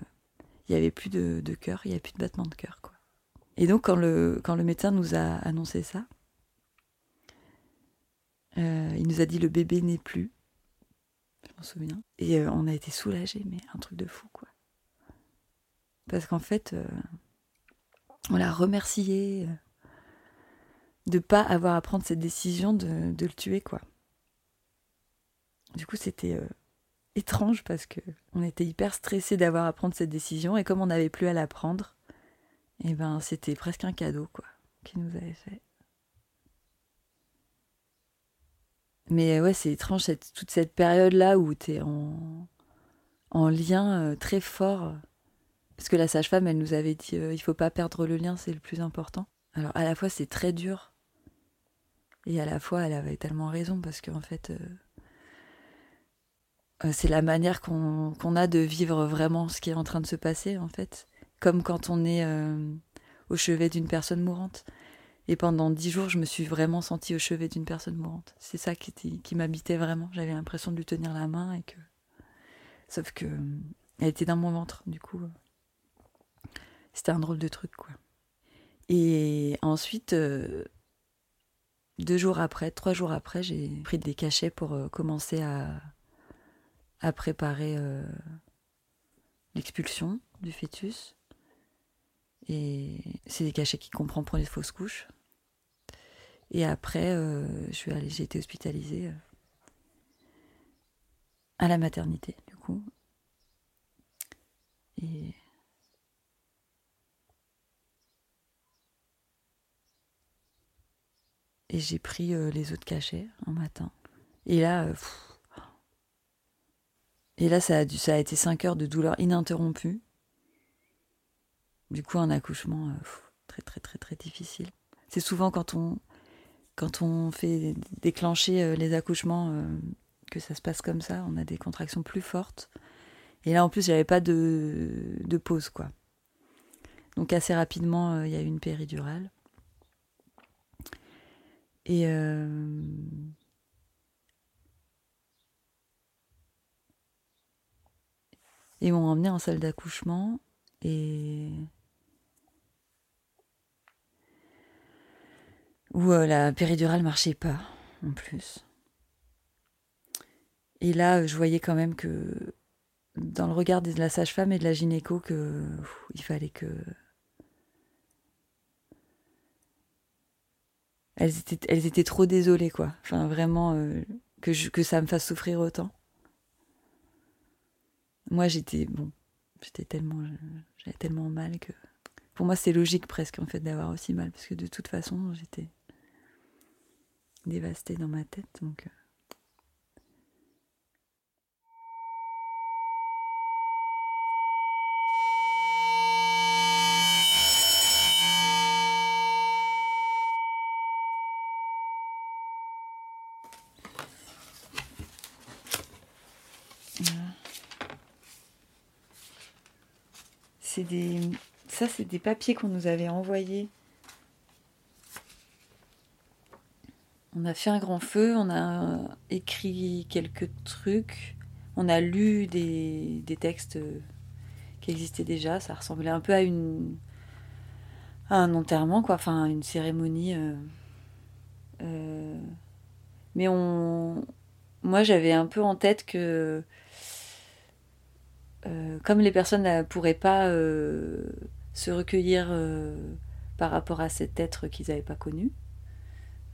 il n'y avait plus de, cœur, il n'y avait plus de battement de cœur. Quoi. Et donc quand le, quand le médecin nous a annoncé ça, il nous a dit le bébé n'est plus. Je m'en souviens. Et euh, on a été soulagés, mais un truc de fou, quoi. Parce qu'en fait, euh, on l'a remercié euh, de pas avoir à prendre cette décision de, le tuer, quoi. Du coup, c'était étrange parce que on était hyper stressés d'avoir à prendre cette décision et comme on n'avait plus à la prendre, et ben c'était presque un cadeau quoi qu'il nous avait fait. Mais euh, ouais, c'est étrange cette, toute cette période là où tu es en, en lien euh, très fort parce que la sage-femme elle nous avait dit euh, il faut pas perdre le lien, c'est le plus important. Alors à la fois c'est très dur et à la fois elle avait tellement raison parce qu'en fait euh, c'est la manière qu'on a de vivre vraiment ce qui est en train de se passer, en fait. Comme quand on est au chevet d'une personne mourante. Et pendant dix jours, je me suis vraiment sentie au chevet d'une personne mourante. C'est ça qui, m'habitait vraiment. J'avais l'impression de lui tenir la main et que. Sauf que. Elle était dans mon ventre, du coup. C'était un drôle de truc, quoi. Et ensuite, euh, deux jours après, trois jours après, j'ai pris des cachets pour euh, commencer à à préparer euh, l'expulsion du fœtus. Et c'est des cachets qui comprend pour les fausses couches. Et après, euh, je suis allée, j'ai été hospitalisée euh, à la maternité, du coup. Et j'ai pris euh, les autres cachets un matin. Et là, euh, et là, ça a, été 5 heures de douleur ininterrompue. Du coup, un accouchement très, très, très, très difficile. C'est souvent quand on, quand on fait déclencher euh, les accouchements euh, que ça se passe comme ça. On a des contractions plus fortes. Et là, en plus, j'avais pas de, pause, quoi. Donc, assez rapidement, euh, il y a eu une péridurale. Et. euh, Ils m'ont emmené en salle d'accouchement et où euh, la péridurale marchait pas en plus. Et là, euh, je voyais quand même que dans le regard de la sage-femme et de la gynéco que il fallait que elles étaient, trop désolées quoi. Enfin vraiment euh, que que ça me fasse souffrir autant. Moi, j'étais bon, j'étais tellement, j'avais tellement mal que pour moi, c'est logique presque en fait d'avoir aussi mal, parce que de toute façon, j'étais dévastée dans ma tête. Donc. C'est des ça, c'est des papiers qu'on nous avait envoyés. On a fait un grand feu, on a écrit quelques trucs, on a lu des, textes qui existaient déjà. Ça ressemblait un peu à un enterrement, quoi, enfin une cérémonie. Euh, euh, mais moi, j'avais un peu en tête que euh, comme les personnes ne pourraient pas se recueillir euh, par rapport à cet être qu'ils n'avaient pas connu.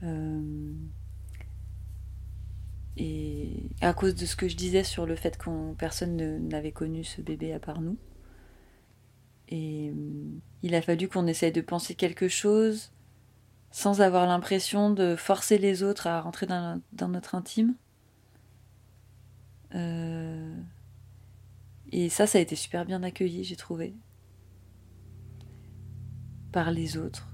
Euh, et à cause de ce que je disais sur le fait que personne n'avait connu ce bébé à part nous. Et euh, il a fallu qu'on essaye de penser quelque chose sans avoir l'impression de forcer les autres à rentrer dans, notre intime. et ça, ça a été super bien accueilli, j'ai trouvé par les autres.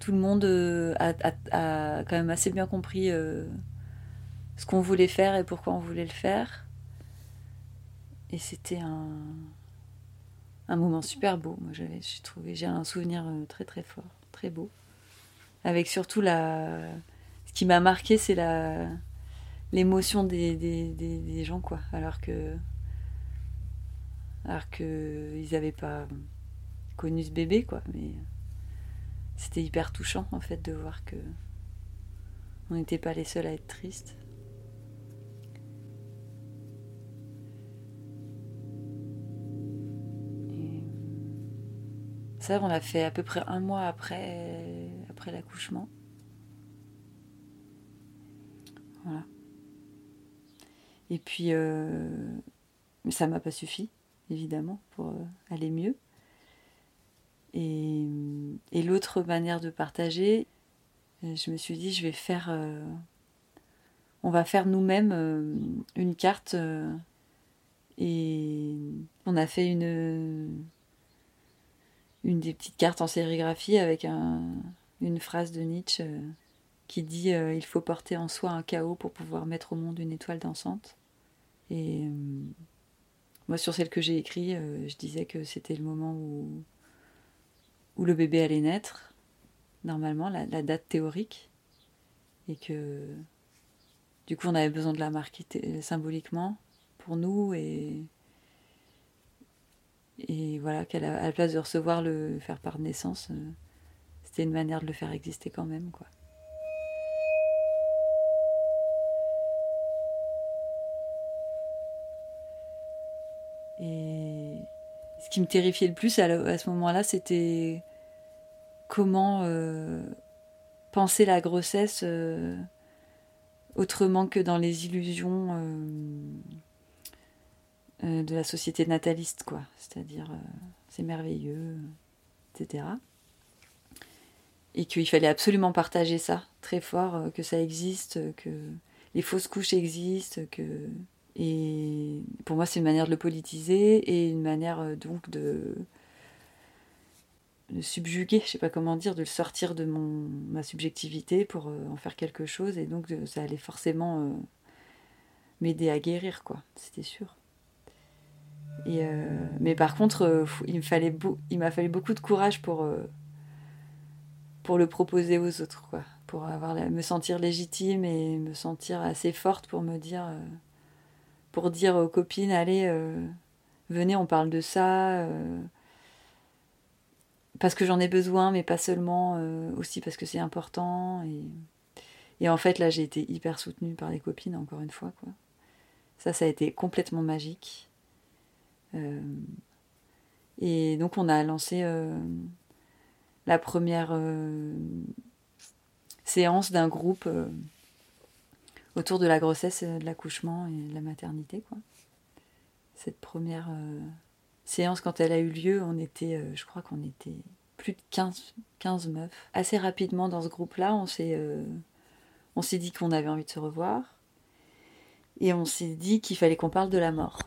Tout le monde euh, a, quand même assez bien compris euh, ce qu'on voulait faire et pourquoi on voulait le faire. Et c'était un, moment super beau. Moi, j'avais, j'ai trouvé, j'ai un souvenir euh, très très fort, très beau. Avec surtout la, ce qui m'a marqué, c'est la, l'émotion des, gens, quoi. Alors que, alors que ils n'avaient pas connu ce bébé, quoi. Mais c'était hyper touchant en fait de voir que on n'était pas les seuls à être tristes. ça, on l'a fait à peu près un mois après, après l'accouchement. Voilà. Et puis, euh, ça m'a pas suffi, évidemment, pour euh, aller mieux. Et, l'autre manière de partager, euh, je me suis dit, je vais faire. Euh, on va faire nous-mêmes euh, une carte. et on a fait une. Une des petites cartes en sérigraphie avec une phrase de Nietzsche qui dit Il faut porter en soi un chaos pour pouvoir mettre au monde une étoile dansante. Et moi, sur celle que j'ai écrite, je disais que c'était le moment où où le bébé allait naître, normalement, la, date théorique, et que du coup on avait besoin de la marquer symboliquement pour nous, et, voilà, qu'à la, place de recevoir le faire par naissance, euh, c'était une manière de le faire exister quand même, quoi. Qui me terrifiait le plus à, ce moment-là, c'était comment euh, penser la grossesse euh, autrement que dans les illusions euh, de la société nataliste, quoi. C'est-à-dire, c'est merveilleux, etc. Et qu'il fallait absolument partager ça très fort, que ça existe, que les fausses couches existent, que et pour moi, c'est une manière de le politiser et une manière euh, donc de, subjuguer, je sais pas comment dire, de le sortir de mon, ma subjectivité pour euh, en faire quelque chose. Et donc, ça allait forcément euh, m'aider à guérir, quoi, c'était sûr. Mais par contre, il, fallait m'a fallu beaucoup de courage pour, pour le proposer aux autres, quoi, pour avoir me sentir légitime et me sentir assez forte pour me dire pour dire aux copines, allez, euh, venez, on parle de ça. Euh, parce que j'en ai besoin, mais pas seulement, euh, aussi parce que c'est important. Et, en fait, là, j'ai été hyper soutenue par les copines, encore une fois. Ça, ça a été complètement magique. et donc, on a lancé la première séance d'un groupe autour de la grossesse, de l'accouchement et de la maternité. Quoi. Cette première euh, séance, quand elle a eu lieu, on était, euh, je crois qu'on était plus de 15, 15 meufs. Assez rapidement dans ce groupe-là, on s'est euh, on s'est dit qu'on avait envie de se revoir. Et on s'est dit qu'il fallait qu'on parle de la mort.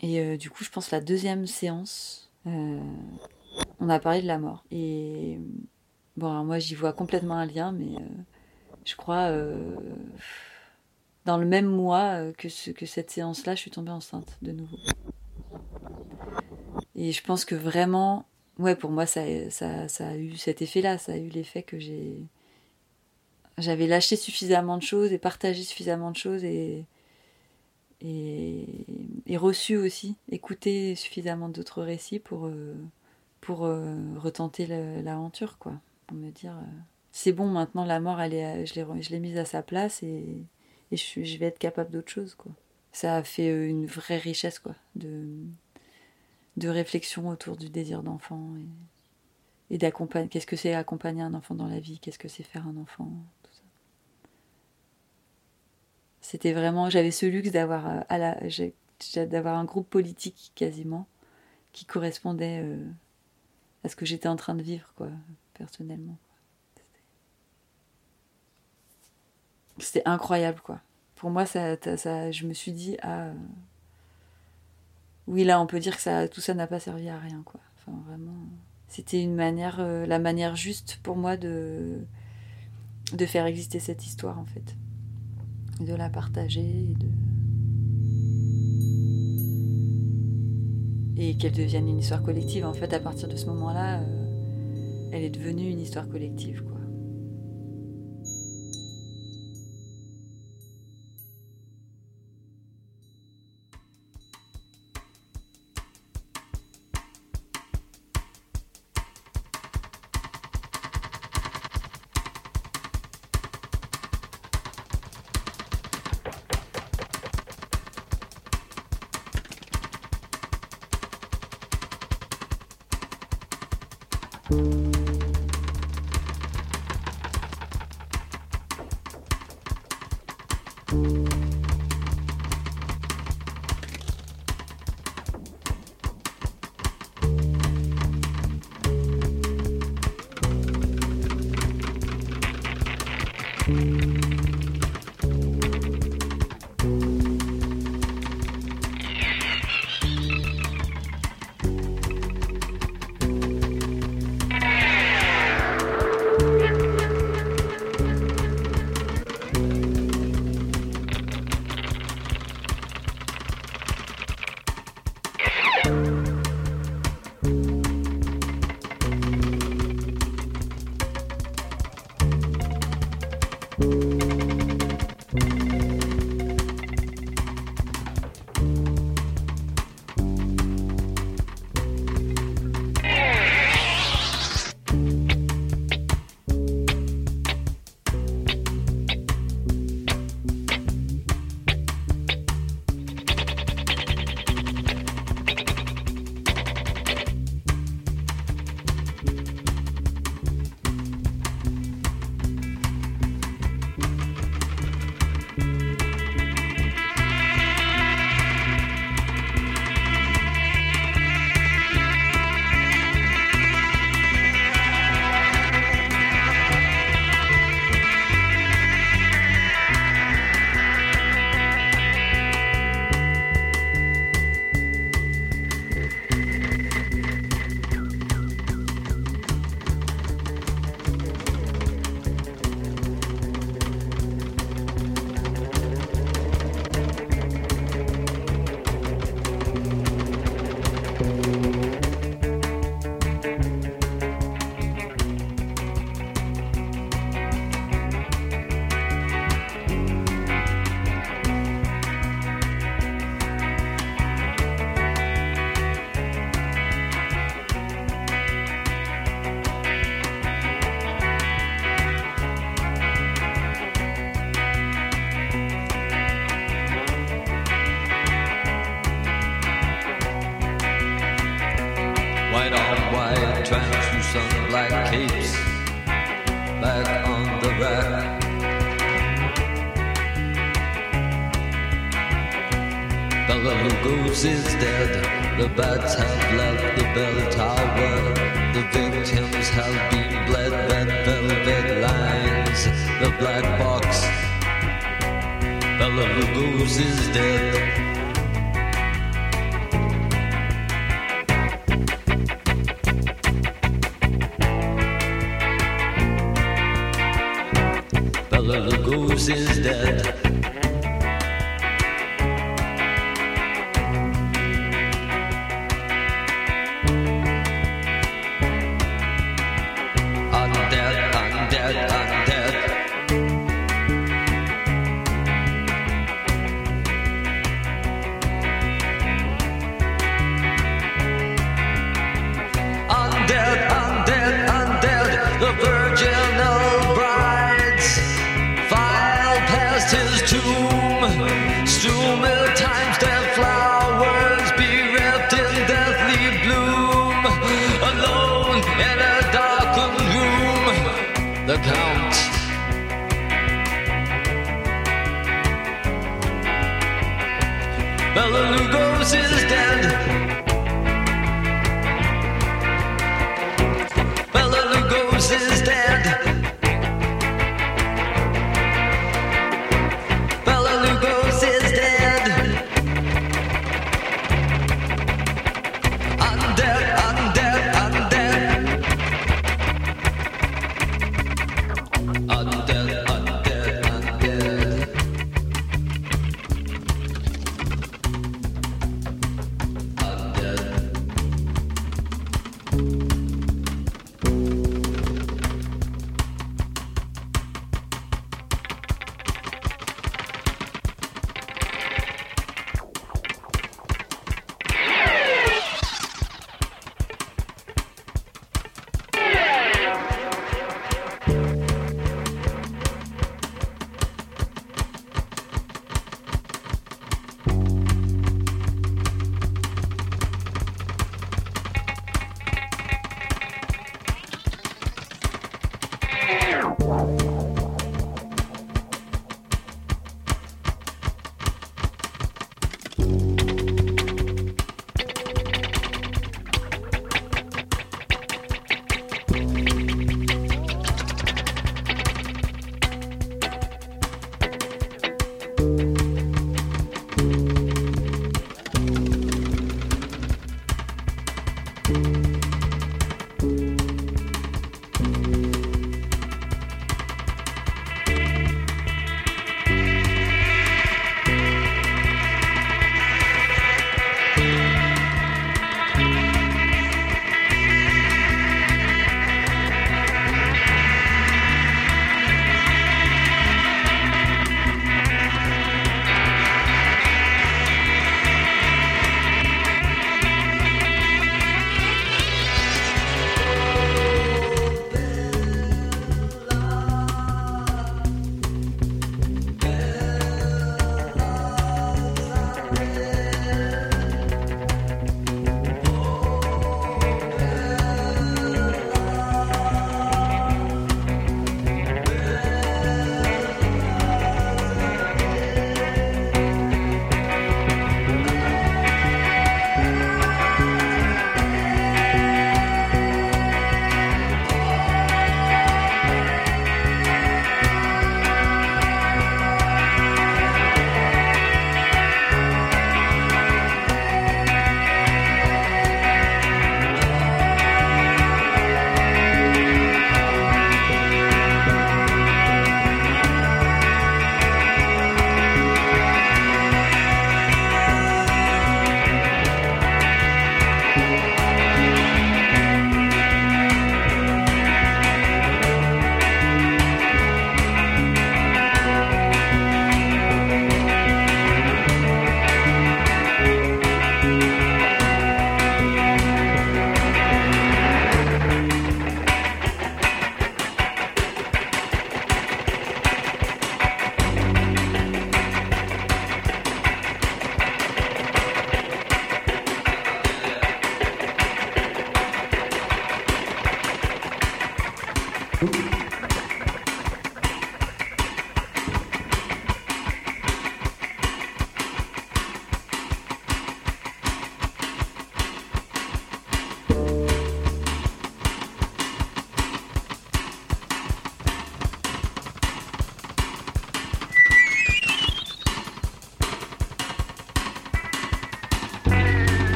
Et du coup, je pense la deuxième séance, on a parlé de la mort. Et bon, alors moi, j'y vois complètement un lien, mais je crois dans le même mois que, ce, que cette séance-là, je suis tombée enceinte de nouveau. Et je pense que vraiment, ouais, pour moi, ça, a eu cet effet-là. Ça a eu l'effet que j'ai. J'avais lâché suffisamment de choses et partagé suffisamment de choses et, reçu aussi, écouté suffisamment d'autres récits pour, euh, pour euh, retenter l'aventure, quoi. Pour me dire, euh, c'est bon, maintenant la mort, à- je l'ai mise à sa place et, je, je vais être capable d'autre chose, quoi. Ça a fait euh, une vraie richesse, quoi, de, réflexion autour du désir d'enfant et, d'accompagner. Qu'est-ce que c'est accompagner un enfant dans la vie Qu'est-ce que c'est faire un enfant. C'était vraiment. J'avais ce luxe d'avoir euh, à d'avoir un groupe politique quasiment qui correspondait euh, à ce que j'étais en train de vivre, quoi, personnellement. C'était- incroyable, quoi. Pour moi, ça, ça, ça- je me suis dit, ah, euh, oui, là, on peut dire que ça, tout ça n'a pas servi à rien, quoi. Enfin, vraiment, c'était une manière, euh, la manière juste pour moi de, de faire exister cette histoire, en fait, de la partager et de et qu'elle devienne une histoire collective. En fait, à partir de ce moment-là, euh, elle est devenue une histoire collective, quoi.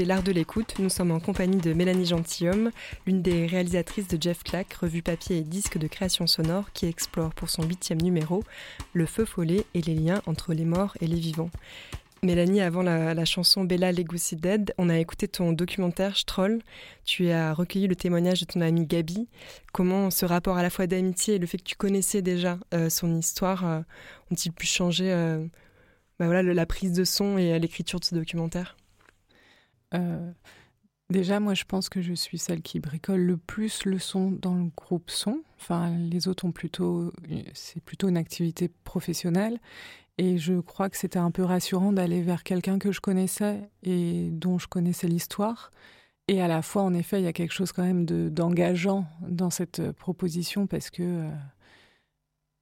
Écoutez L'Art de l'écoute. Nous sommes en compagnie de Mélanie Gentilhomme, l'une des réalisatrices de Jeff Clack, revue papier et disque de création sonore, qui explore pour son huitième numéro le feu follet et les liens entre les morts et les vivants. Mélanie, avant la, chanson Bella Legacy Dead, on a écouté ton documentaire Stroll. Tu as recueilli le témoignage de ton amie Gabi. Comment ce rapport à la fois d'amitié et le fait que tu connaissais déjà euh, son histoire euh, ont-ils pu changer euh, bah la prise de son et l'écriture de ce documentaire? Euh, déjà, moi, je pense que je suis celle qui bricole le plus le son dans le groupe son. Enfin, les autres ont plutôt, c'est plutôt une activité professionnelle. Et je crois que c'était un peu rassurant d'aller vers quelqu'un que je connaissais et dont je connaissais l'histoire. Et à la fois, en effet, il y a quelque chose quand même de- d'engageant dans cette proposition parce que, euh,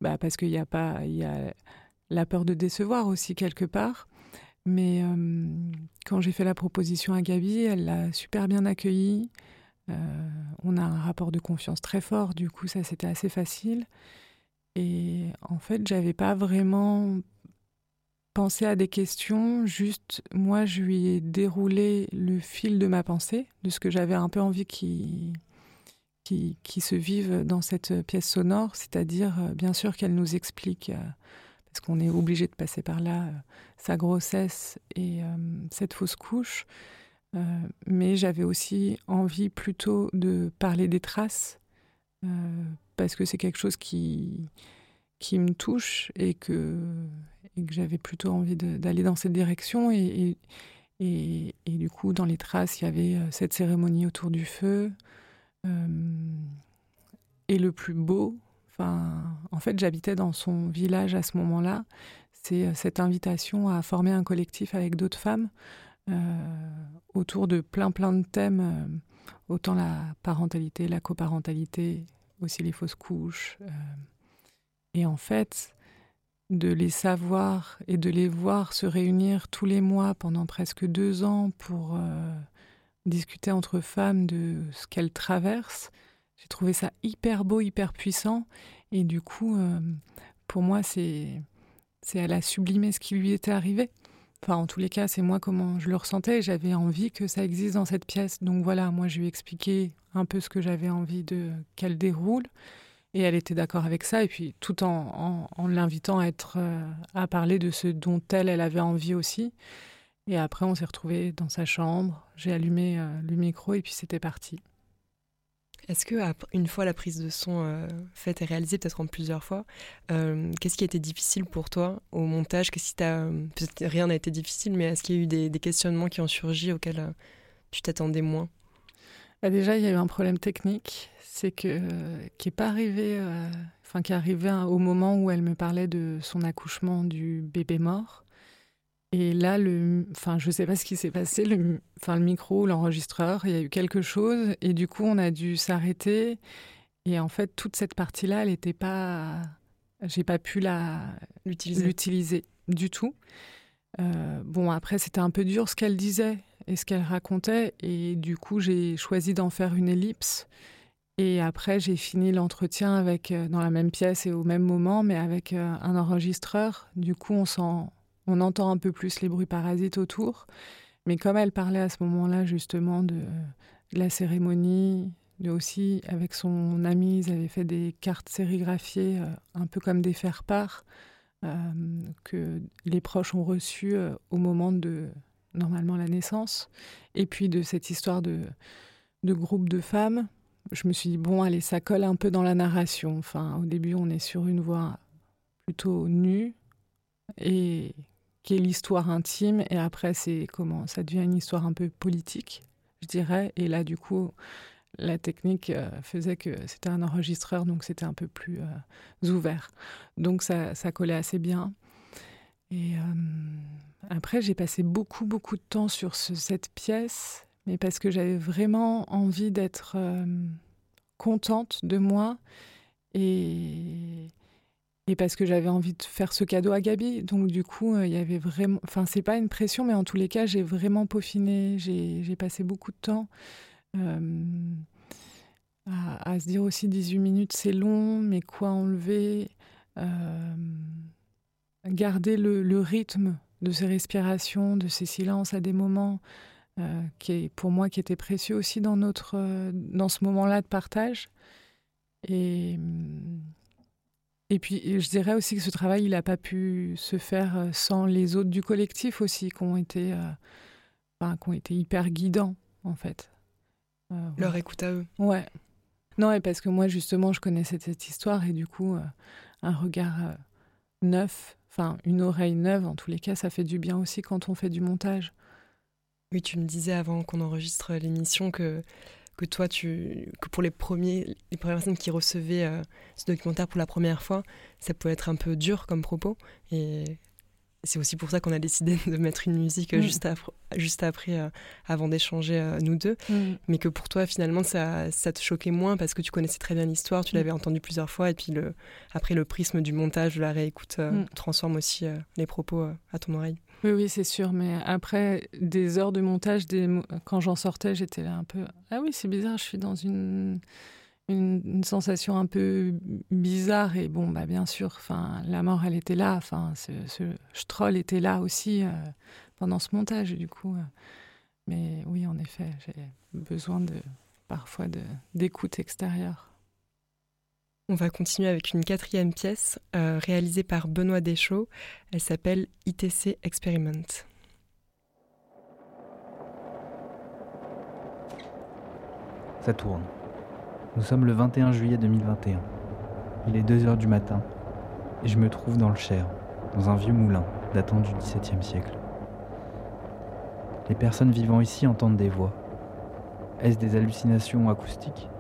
bah, parce qu'il n'y a pas, il y a la peur de décevoir aussi quelque part. Mais euh, quand j'ai fait la proposition à Gabi, elle l'a super bien accueillie. Euh, on a un rapport de confiance très fort, du coup ça c'était assez facile. Et en fait, j'avais pas vraiment pensé à des questions, juste moi je lui ai déroulé le fil de ma pensée, de ce que j'avais un peu envie qui, qui, se vive dans cette pièce sonore, c'est-à-dire euh, bien sûr qu'elle nous explique, parce qu'on est obligé de passer par là, euh, sa grossesse et euh, cette fausse couche. Euh, mais j'avais aussi envie plutôt de parler des traces, parce que c'est quelque chose qui, qui me touche et que, et que j'avais plutôt envie d'aller dans cette direction. Et, et, et- du coup, dans les traces, il y avait cette cérémonie autour du feu. et le plus beau, en fait, j'habitais dans son village à ce moment-là. C'est euh, cette invitation à former un collectif avec d'autres femmes euh, autour de plein plein de thèmes, euh, autant la parentalité, la coparentalité, aussi les fausses couches. et en fait, de les savoir et de les voir se réunir tous les mois pendant presque deux ans pour discuter entre femmes de ce qu'elles traversent, j'ai trouvé ça hyper beau, hyper puissant. Et du coup, euh, pour moi, c'est c'est elle a sublimé ce qui lui était arrivé. Enfin, en tous les cas, c'est moi comment je le ressentais. J'avais envie que ça existe dans cette pièce. Donc voilà, moi, je lui ai expliqué un peu ce que j'avais envie de qu'elle déroule. Et elle était d'accord avec ça. Et puis, tout en, en, en l'invitant à être euh, à parler de ce dont elle, elle avait envie aussi. Et après, on s'est retrouvés dans sa chambre. J'ai allumé euh, le micro et puis c'était parti. Est-ce que une fois la prise de son euh, faite et réalisée, peut-être en plusieurs fois, euh, qu'est-ce qui a été difficile pour toi au montage? Qu'est-ce qui t'a peut-être rien n'a été difficile, mais est-ce qu'il y a eu des, questionnements qui ont surgi auxquels euh, tu t'attendais moins? Bah déjà, il y a eu un problème technique, c'est que qui est pas arrivé, euh, enfin qui est arrivé au moment où elle me parlait de son accouchement du bébé mort. Et là, le, enfin, je sais pas ce qui s'est passé, le, enfin, le micro, l'enregistreur, il y a eu quelque chose, et du coup, on a dû s'arrêter. Et en fait, toute cette partie-là, elle n'était pas, j'ai pas pu la L'utiliser. l'utiliser du tout. Euh, bon, après, c'était un peu dur ce qu'elle disait et ce qu'elle racontait, et du coup, j'ai choisi d'en faire une ellipse. Et après, j'ai fini l'entretien avec euh, dans la même pièce et au même moment, mais avec euh, un enregistreur. Du coup, on sent, on entend un peu plus les bruits parasites autour. Mais comme elle parlait à ce moment-là justement de, de la cérémonie, de aussi avec son ami, ils avaient fait des cartes sérigraphiées, euh, un peu comme des faire-part, euh, que les proches ont reçues euh, au moment de normalement la naissance. Et puis de cette histoire de, de groupe de femmes, je me suis dit, bon, allez, ça colle un peu dans la narration. Enfin, au début, on est sur une voix plutôt nue et l'histoire intime. Et après, c'est comment Ça devient une histoire un peu politique, je dirais. Et là, du coup, la technique euh, faisait que c'était un enregistreur, donc c'était un peu plus euh, ouvert. Donc ça, ça collait assez bien. Et euh, après, j'ai passé beaucoup, beaucoup de temps sur ce- cette pièce, mais parce que j'avais vraiment envie d'être contente de moi et, et parce que j'avais envie de faire ce cadeau à Gabi. Donc du coup, euh, il y avait vraiment... Enfin, c'est pas une pression, mais en tous les cas, j'ai vraiment peaufiné, j'ai passé beaucoup de temps. euh, à, se dire aussi 18 minutes c'est long, mais quoi enlever euh, Garder le, rythme de ces respirations, de ces silences à des moments, euh, qui pour moi qui était précieux aussi dans notre euh, dans ce moment-là de partage. Et et puis je dirais aussi que ce travail il n'a pas pu se faire euh, sans les autres du collectif aussi qui ont été euh, enfin, qui ont été hyper guidants en fait. Euh, Leur écoute à eux. Ouais. Non, et parce que moi, justement, je connaissais cette histoire et du coup, euh, un regard neuf, enfin, une oreille neuve, en tous les cas, ça fait du bien aussi quand on fait du montage. Oui, tu me disais avant qu'on enregistre l'émission que, que toi, tu, que pour les, premiers, les premières personnes qui recevaient euh, ce documentaire pour la première fois, ça pouvait être un peu dur comme propos. Et c'est aussi pour ça qu'on a décidé de mettre une musique euh, Mm. juste, après, juste après, euh, avant d'échanger euh, nous deux. Mm. Mais que pour toi, finalement, ça, ça te choquait moins parce que tu connaissais très bien l'histoire, tu Mm. l'avais entendu plusieurs fois. Et puis le, après, le prisme du montage, de la réécoute, transforme aussi les propos à ton oreille. Oui, oui, c'est sûr. Mais après des heures de montage, quand j'en sortais, j'étais là un peu. Ah oui, c'est bizarre, je suis dans une... sensation un peu bizarre. Et bon, bah, bien sûr, la mort, elle était là. Enfin, ce, ce était là aussi euh, pendant ce montage, du coup. euh. Mais oui, en effet, j'ai besoin de parfois d'écoute extérieure. On va continuer avec une quatrième pièce euh, réalisée par Benoît Deschaux. Elle s'appelle ITC Experiment. Ça tourne. Nous sommes le 21 juillet 2021. Il est 2 heures du matin et je me trouve dans le Cher, dans un vieux moulin datant du XVIIe siècle. Les personnes vivant ici entendent des voix. Est-ce des hallucinations acoustiques?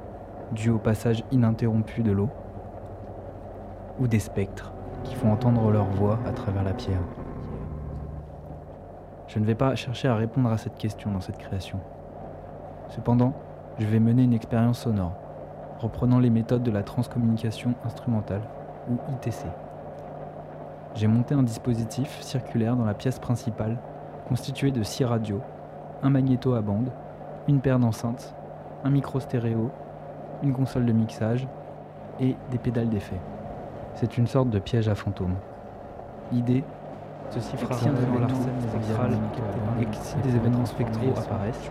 Dues au passage ininterrompu de l'eau Ou des spectres qui font entendre leur voix à travers la pierre Je ne vais pas chercher à répondre à cette question dans cette création. Cependant, je vais mener une expérience sonore, reprenant les méthodes de la transcommunication instrumentale, ou ITC. J'ai monté un dispositif circulaire dans la pièce principale, constitué de six radios, un magnéto à bande, une paire d'enceintes, un micro stéréo, une console de mixage et des pédales d'effet. C'est une sorte de piège à fantômes. L'idée, ceci fera et que si des événements spectraux apparaissent,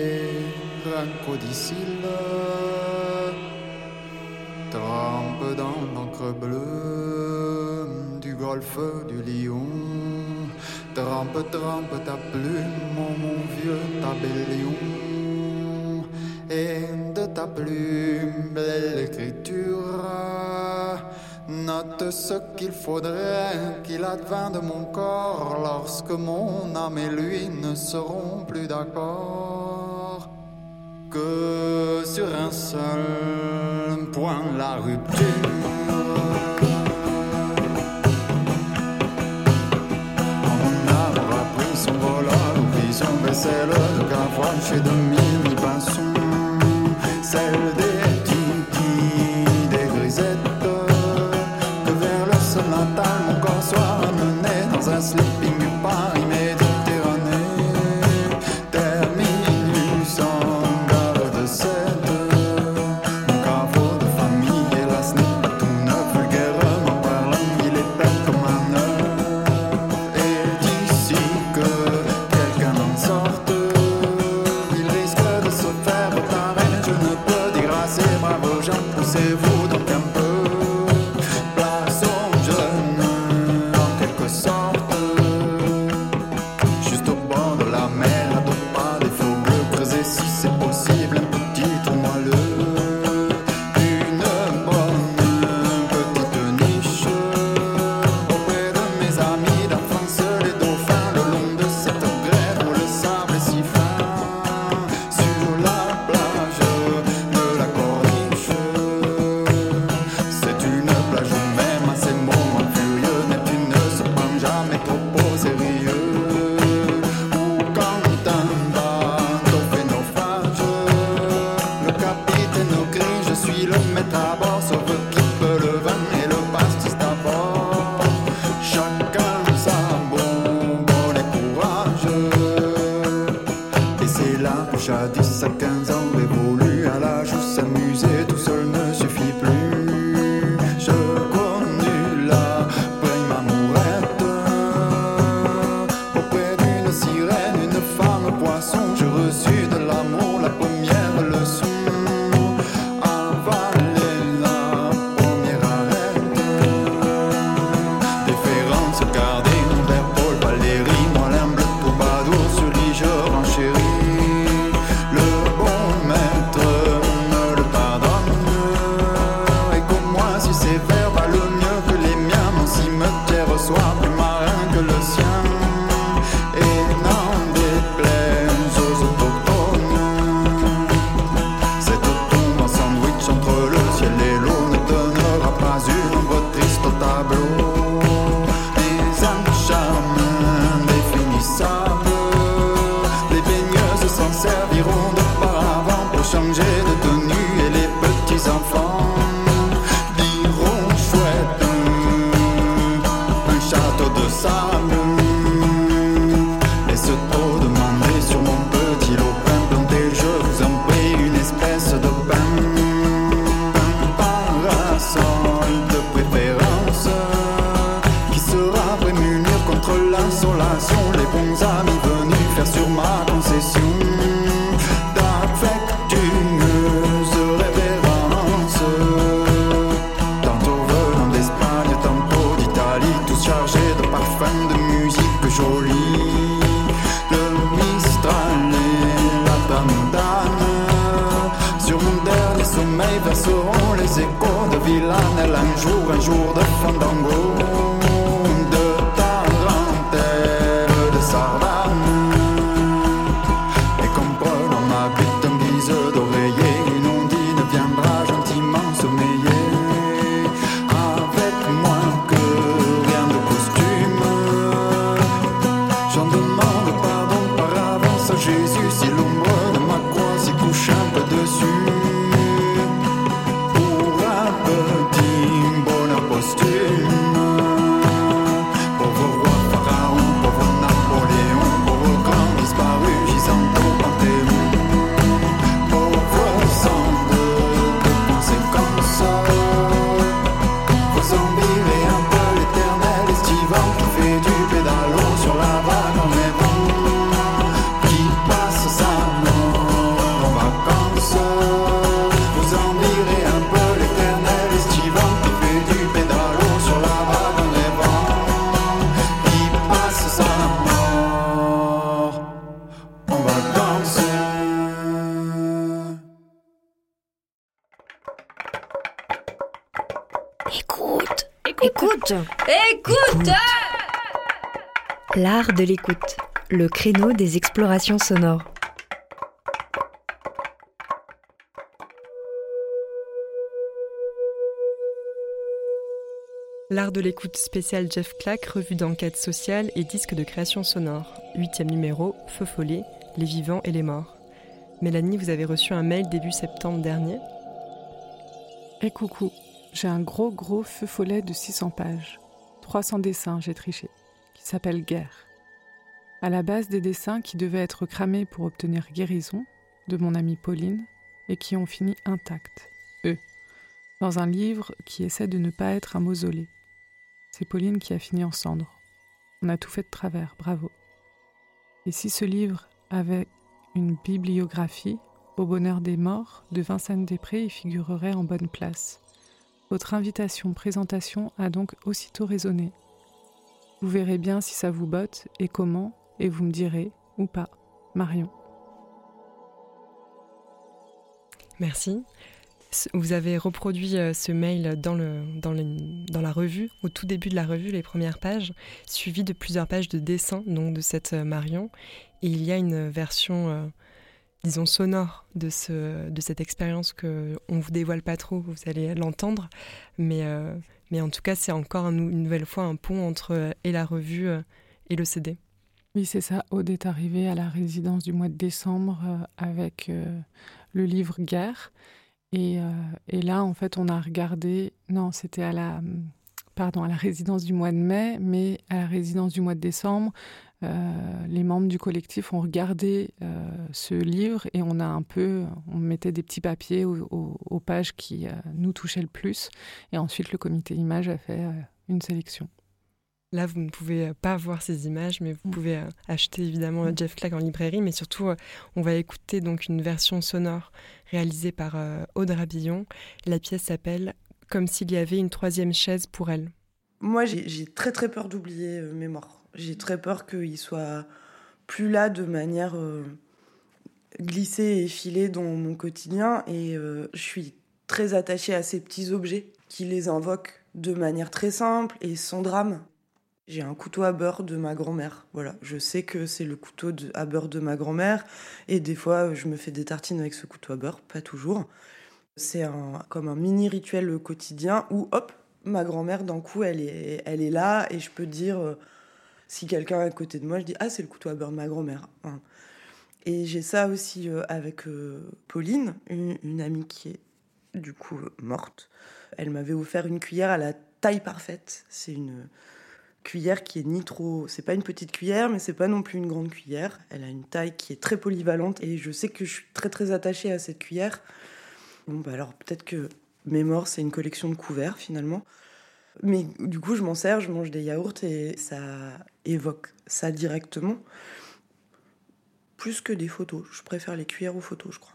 crocodile trempe dans l'encre bleue du golfe du lion. Trempe, trempe ta plume, mon, vieux tabellion. Et de ta plume, belle écriture, note ce qu'il faudrait qu'il advint de mon corps lorsque mon âme et lui ne seront plus d'accord que sur un seul point, la rupture. On a pris son vol, volant, oublie son vaisselle, de cafouache et de L'art de l'écoute, le créneau des explorations sonores. L'art de l'écoute spécial Jeff Clack, revue d'enquête sociale et disque de création sonore. Huitième numéro, Feu follet, les vivants et les morts. Mélanie, vous avez reçu un mail début septembre dernier. Et coucou, j'ai un gros gros feu follet de 600 pages. 300 dessins, j'ai triché, qui s'appelle Guerre. À la base des dessins qui devaient être cramés pour obtenir guérison, de mon amie Pauline, et qui ont fini intacts, eux, dans un livre qui essaie de ne pas être un mausolée. C'est Pauline qui a fini en cendres. On a tout fait de travers, bravo. Et si ce livre avait une bibliographie, au bonheur des morts, de Vincennes Després y figurerait en bonne place. Votre invitation présentation a donc aussitôt résonné. Vous verrez bien si ça vous botte et comment, et vous me direz, ou pas, Marion. Merci. Vous avez reproduit euh, ce mail dans, le, dans, la revue, au tout début de la revue, les premières pages, suivi de plusieurs pages de dessins donc, de cette euh, Marion. Et il y a une version, euh, disons, sonore de, ce, de cette expérience que on vous dévoile pas trop, vous allez l'entendre. Mais, en tout cas, c'est encore une nouvelle fois un pont entre et la revue et le CD. Oui, c'est ça. Aude est arrivée à la résidence du mois de décembre euh, avec euh, le livre Guerre. Et, euh, et là, en fait, on a regardé. Non, c'était à la, pardon, à la résidence du mois de mai, mais à la résidence du mois de décembre, les membres du collectif ont regardé ce livre et on a un peu, on mettait des petits papiers aux, pages qui nous touchaient le plus. Et ensuite, le comité image a fait une sélection. Là, vous ne pouvez euh, pas voir ces images, mais vous Mm. pouvez euh, acheter évidemment euh, Jeff Clack en librairie. Mais surtout, on va écouter donc une version sonore réalisée par Aude Rabillon. La pièce s'appelle Comme s'il y avait une troisième chaise pour elle. Moi, j'ai j'ai très très peur d'oublier euh, mes morts. J'ai très peur qu'ils soient plus là de manière euh, glissée et filée dans mon quotidien. Et euh, je suis très attachée à ces petits objets qui les invoquent de manière très simple et sans drame. J'ai un couteau à beurre de ma grand-mère. Voilà, je sais que c'est le couteau à beurre de ma grand-mère. Et des fois, je me fais des tartines avec ce couteau à beurre, pas toujours. C'est comme un mini rituel quotidien où, hop, ma grand-mère, d'un coup, elle est, là et je peux dire, euh, si quelqu'un est à côté de moi, je dis, ah, c'est le couteau à beurre de ma grand-mère. hein. Et j'ai ça aussi euh, avec euh, Pauline, une, amie qui est du coup morte. Elle m'avait offert une cuillère à la taille parfaite. C'est une cuillère qui est ni trop. C'est pas une petite cuillère, mais c'est pas non plus une grande cuillère. Elle a une taille qui est très polyvalente et je sais que je suis très très attachée à cette cuillère. Bon, bah alors peut-être que mes morts, c'est une collection de couverts finalement. Mais du coup, je m'en sers, je mange des yaourts et ça évoque ça directement. Plus que des photos. Je préfère les cuillères aux photos, je crois.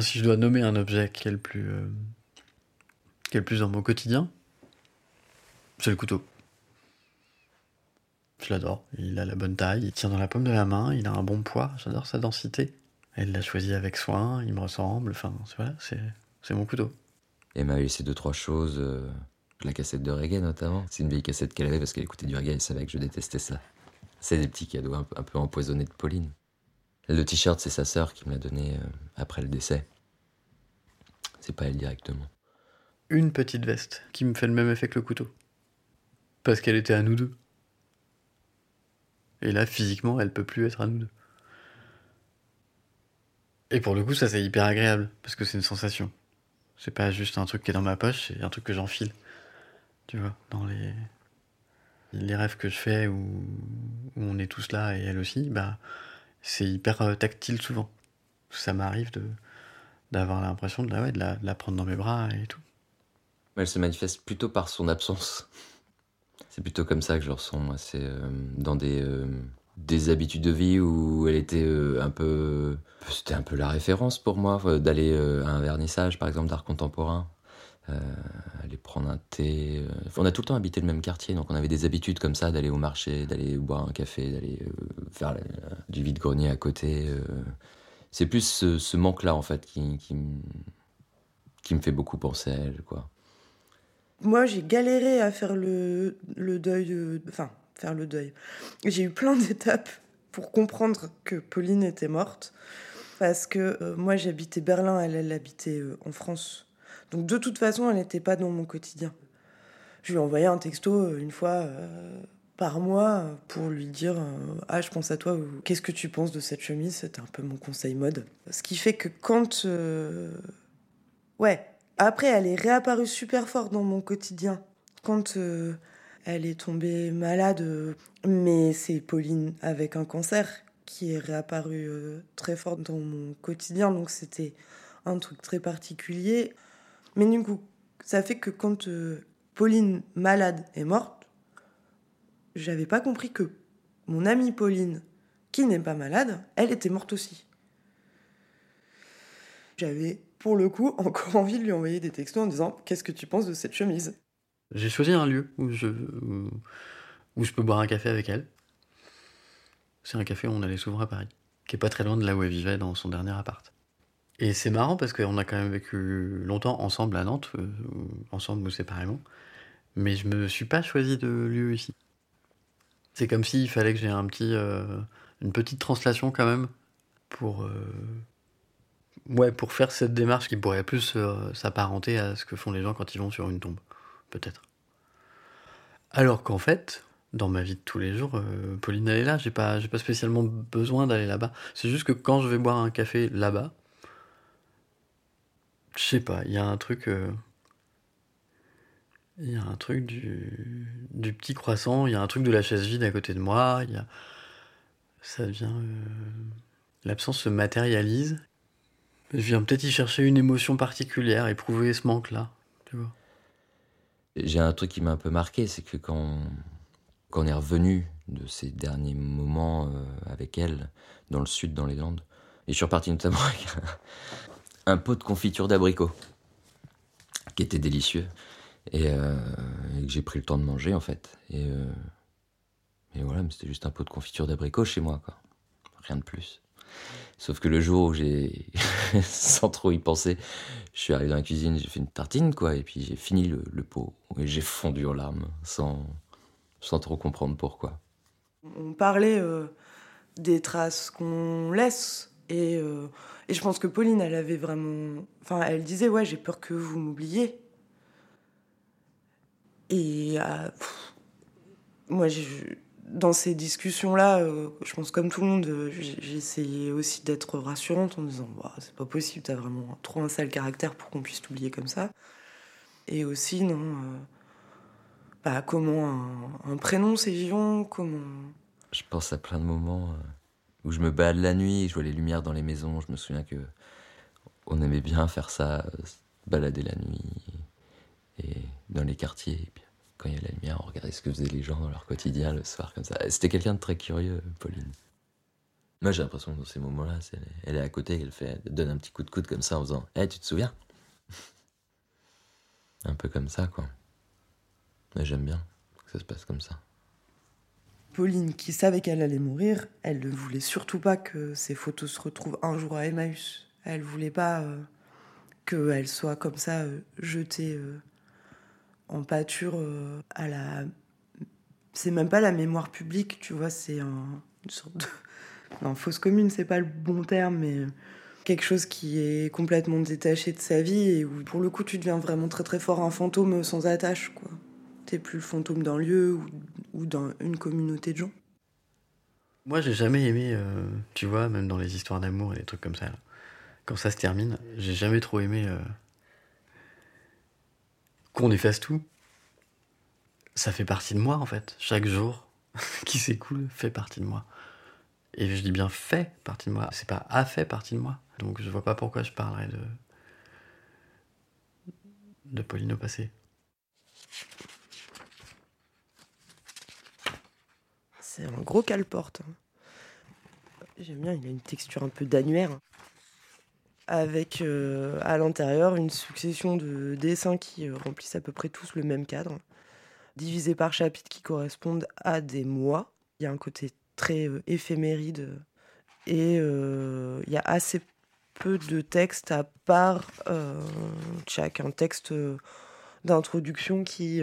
Si je dois nommer un objet qui est le plus, euh, qui est le plus dans mon quotidien, c'est le couteau. Je l'adore. Il a la bonne taille, il tient dans la paume de la main, il a un bon poids. J'adore sa densité. Elle l'a choisi avec soin, il me ressemble. Enfin, voilà, c'est mon couteau. Elle m'a laissé deux, trois choses. euh, la cassette de reggae, notamment. C'est une vieille cassette qu'elle avait parce qu'elle écoutait du reggae. Elle savait que je détestais ça. C'est des petits cadeaux un, un peu empoisonnés de Pauline. Le t-shirt, c'est sa sœur qui me l'a donné euh, après le décès. C'est pas elle directement. Une petite veste qui me fait le même effet que le couteau. Parce qu'elle était à nous deux. Et là, physiquement, elle peut plus être à nous deux. Et pour le coup, ça c'est hyper agréable, parce que c'est une sensation. C'est pas juste un truc qui est dans ma poche, c'est un truc que j'enfile. Tu vois, dans les, les rêves que je fais où, où on est tous là et elle aussi, bah, c'est hyper euh, tactile souvent. Ça m'arrive de d'avoir l'impression de la, ouais, de, la, de la prendre dans mes bras et tout. Elle se manifeste plutôt par son absence. C'est plutôt comme ça que je le ressens, moi. C'est euh, dans des, euh, des habitudes de vie où elle était euh, un peu. C'était un peu la référence pour moi, d'aller à un vernissage, par exemple, d'art contemporain. Aller prendre un thé. On a tout le temps habité le même quartier, donc on avait des habitudes comme ça, d'aller au marché, d'aller boire un café, d'aller faire du vide-grenier à côté. C'est plus ce, manque-là, en fait, qui, qui, qui me fait beaucoup penser à elle, quoi. Moi, j'ai galéré à faire le, deuil. de- Enfin, faire le deuil. J'ai eu plein d'étapes pour comprendre que Pauline était morte. Parce que euh, moi, j'habitais Berlin, elle, habitait euh, en France. Donc, de toute façon, elle n'était pas dans mon quotidien. Je lui ai envoyé un texto euh, une fois par mois pour lui dire Ah, je pense à toi, ou qu'est-ce que tu penses de cette chemise? C'était un peu mon conseil mode. Ce qui fait que quand. Ouais, après, elle est réapparue super fort dans mon quotidien. Quand euh, elle est tombée malade, euh, mais c'est Pauline avec un cancer qui est réapparue euh, très fort dans mon quotidien, donc c'était un truc très particulier. Mais du coup, ça fait que quand Pauline malade est morte, j'avais pas compris que mon amie Pauline, qui n'est pas malade, elle était morte aussi. J'avais pour le coup encore envie de lui envoyer des textos en disant Qu'est-ce que tu penses de cette chemise? J'ai choisi un lieu où je, où, je peux boire un café avec elle. C'est un café où on allait souvent à Paris, qui est pas très loin de là où elle vivait dans son dernier appart. Et c'est marrant parce qu'on a quand même vécu longtemps ensemble à Nantes, euh, ensemble ou séparément, mais je me suis pas choisi de lieu ici. C'est comme s'il fallait que j'ai un petit, euh, une petite translation quand même pour, euh, ouais, pour faire cette démarche qui pourrait plus euh, s'apparenter à ce que font les gens quand ils vont sur une tombe, peut-être. Alors qu'en fait, dans ma vie de tous les jours, euh, Pauline elle est là, j'ai pas, pas spécialement besoin d'aller là-bas. C'est juste que quand je vais boire un café là-bas, je sais pas, il y a un truc. euh, Il y a un truc du, du petit croissant, il y a un truc de la chaise vide à côté de moi, il y a. Ça vient. euh, L'absence se matérialise. Je viens peut-être y chercher une émotion particulière, éprouver ce manque-là. J'ai un truc qui m'a un peu marqué, c'est que quand, quand on est revenu de ces derniers moments euh, avec elle, dans le sud, dans les Landes, et je suis reparti notamment avec un, pot de confiture d'abricot, qui était délicieux, et, euh, et que j'ai pris le temps de manger en fait. Et, euh, voilà, c'était juste un pot de confiture d'abricot chez moi, quoi. Rien de plus. Sauf que le jour où j'ai, sans trop y penser, je suis arrivé dans la cuisine, j'ai fait une tartine, quoi, et puis j'ai fini le, pot, et j'ai fondu en larmes, sans, sans trop comprendre pourquoi. On parlait euh, des traces qu'on laisse. Et, euh, et je pense que Pauline, elle avait vraiment. Enfin, elle disait Ouais, j'ai peur que vous m'oubliez. Et euh, moi, j'ai- dans ces discussions-là, euh, je pense comme tout le monde, euh, essayé aussi d'être rassurante en disant Ouah, C'est pas possible, t'as vraiment trop un sale caractère pour qu'on puisse t'oublier comme ça. Et aussi, non. euh, bah, comment un, prénom c'est vivant Comment. Je pense à plein de moments où je me balade la nuit, je vois les lumières dans les maisons. Je me souviens que on aimait bien faire ça, balader la nuit et dans les quartiers. Quand il y a la lumière, on regardait ce que faisaient les gens dans leur quotidien le soir comme ça. C'était quelqu'un de très curieux, Pauline. Moi, j'ai l'impression que dans ces moments-là, elle est à côté, elle fait, elle donne un petit coup de coude comme ça en faisant, "Eh, tu te souviens? Un peu comme ça, quoi. Mais j'aime bien que ça se passe comme ça. Pauline, qui savait qu'elle allait mourir, elle ne voulait surtout pas que ces photos se retrouvent un jour à Emmaüs. Elle voulait pas euh, qu'elle soit comme ça euh, jetée euh, en pâture euh, à la. C'est même pas la mémoire publique, tu vois, c'est un, une sorte de. Non, fausse commune, c'est pas le bon terme, mais quelque chose qui est complètement détaché de sa vie et où pour le coup tu deviens vraiment très très fort un fantôme sans attache, quoi. T'es plus le fantôme d'un lieu ou, ou d'une communauté de gens. Moi, j'ai jamais aimé, euh, tu vois, même dans les histoires d'amour et des trucs comme ça, quand ça se termine, j'ai jamais trop aimé euh, qu'on efface tout. Ça fait partie de moi, en fait. Chaque jour qui s'écoule fait partie de moi. Et je dis bien fait partie de moi, c'est pas a fait partie de moi. Donc je vois pas pourquoi je parlerais de. de Pauline au passé. C'est un gros cale-porte. hein. J'aime bien, il a une texture un peu d'annuaire. Avec euh, à l'intérieur une succession de dessins qui euh, remplissent à peu près tous le même cadre, divisés par chapitres qui correspondent à des mois. Il y a un côté très euh, éphéméride et il y a assez peu de texte à part un texte d'introduction qui,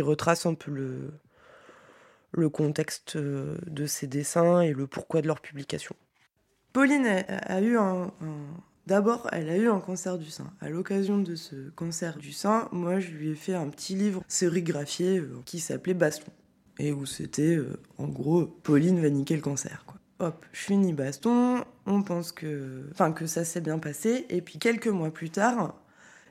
retrace un peu le, contexte de ces dessins et le pourquoi de leur publication. Pauline a, eu un, D'abord, elle a eu un cancer du sein. À l'occasion de ce cancer du sein, moi, je lui ai fait un petit livre sérigraphié euh, qui s'appelait Baston. Et où c'était, euh, en gros, Pauline va niquer le cancer. Hop, je finis Baston, on pense que, enfin, que ça s'est bien passé. Et puis, quelques mois plus tard,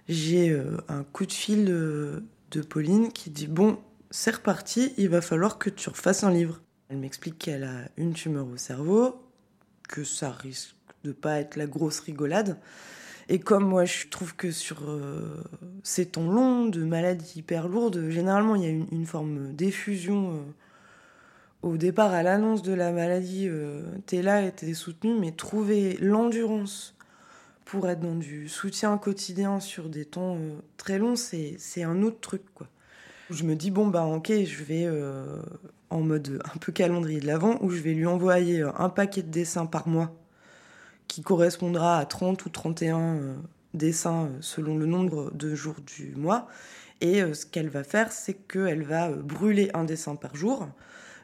j'ai euh, un coup de fil euh, de Pauline qui dit Bon, c'est reparti, il va falloir que tu refasses un livre. Elle m'explique qu'elle a une tumeur au cerveau, que ça risque de pas être la grosse rigolade. Et comme moi, je trouve que sur euh, ces temps longs de maladies hyper lourdes, généralement, il y a une, forme d'effusion. euh, au départ, à l'annonce de la maladie, euh, t'es là et t'es soutenu, mais trouver l'endurance pour être dans du soutien quotidien sur des temps euh, très longs, c'est c'est un autre truc, quoi. Je me dis, bon, bah, ok, je vais euh, en mode un peu calendrier de l'avant, où je vais lui envoyer euh, un paquet de dessins par mois qui correspondra à 30 ou 31 euh, dessins selon le nombre de jours du mois. Et ce qu'elle va faire, c'est qu'elle va brûler un dessin par jour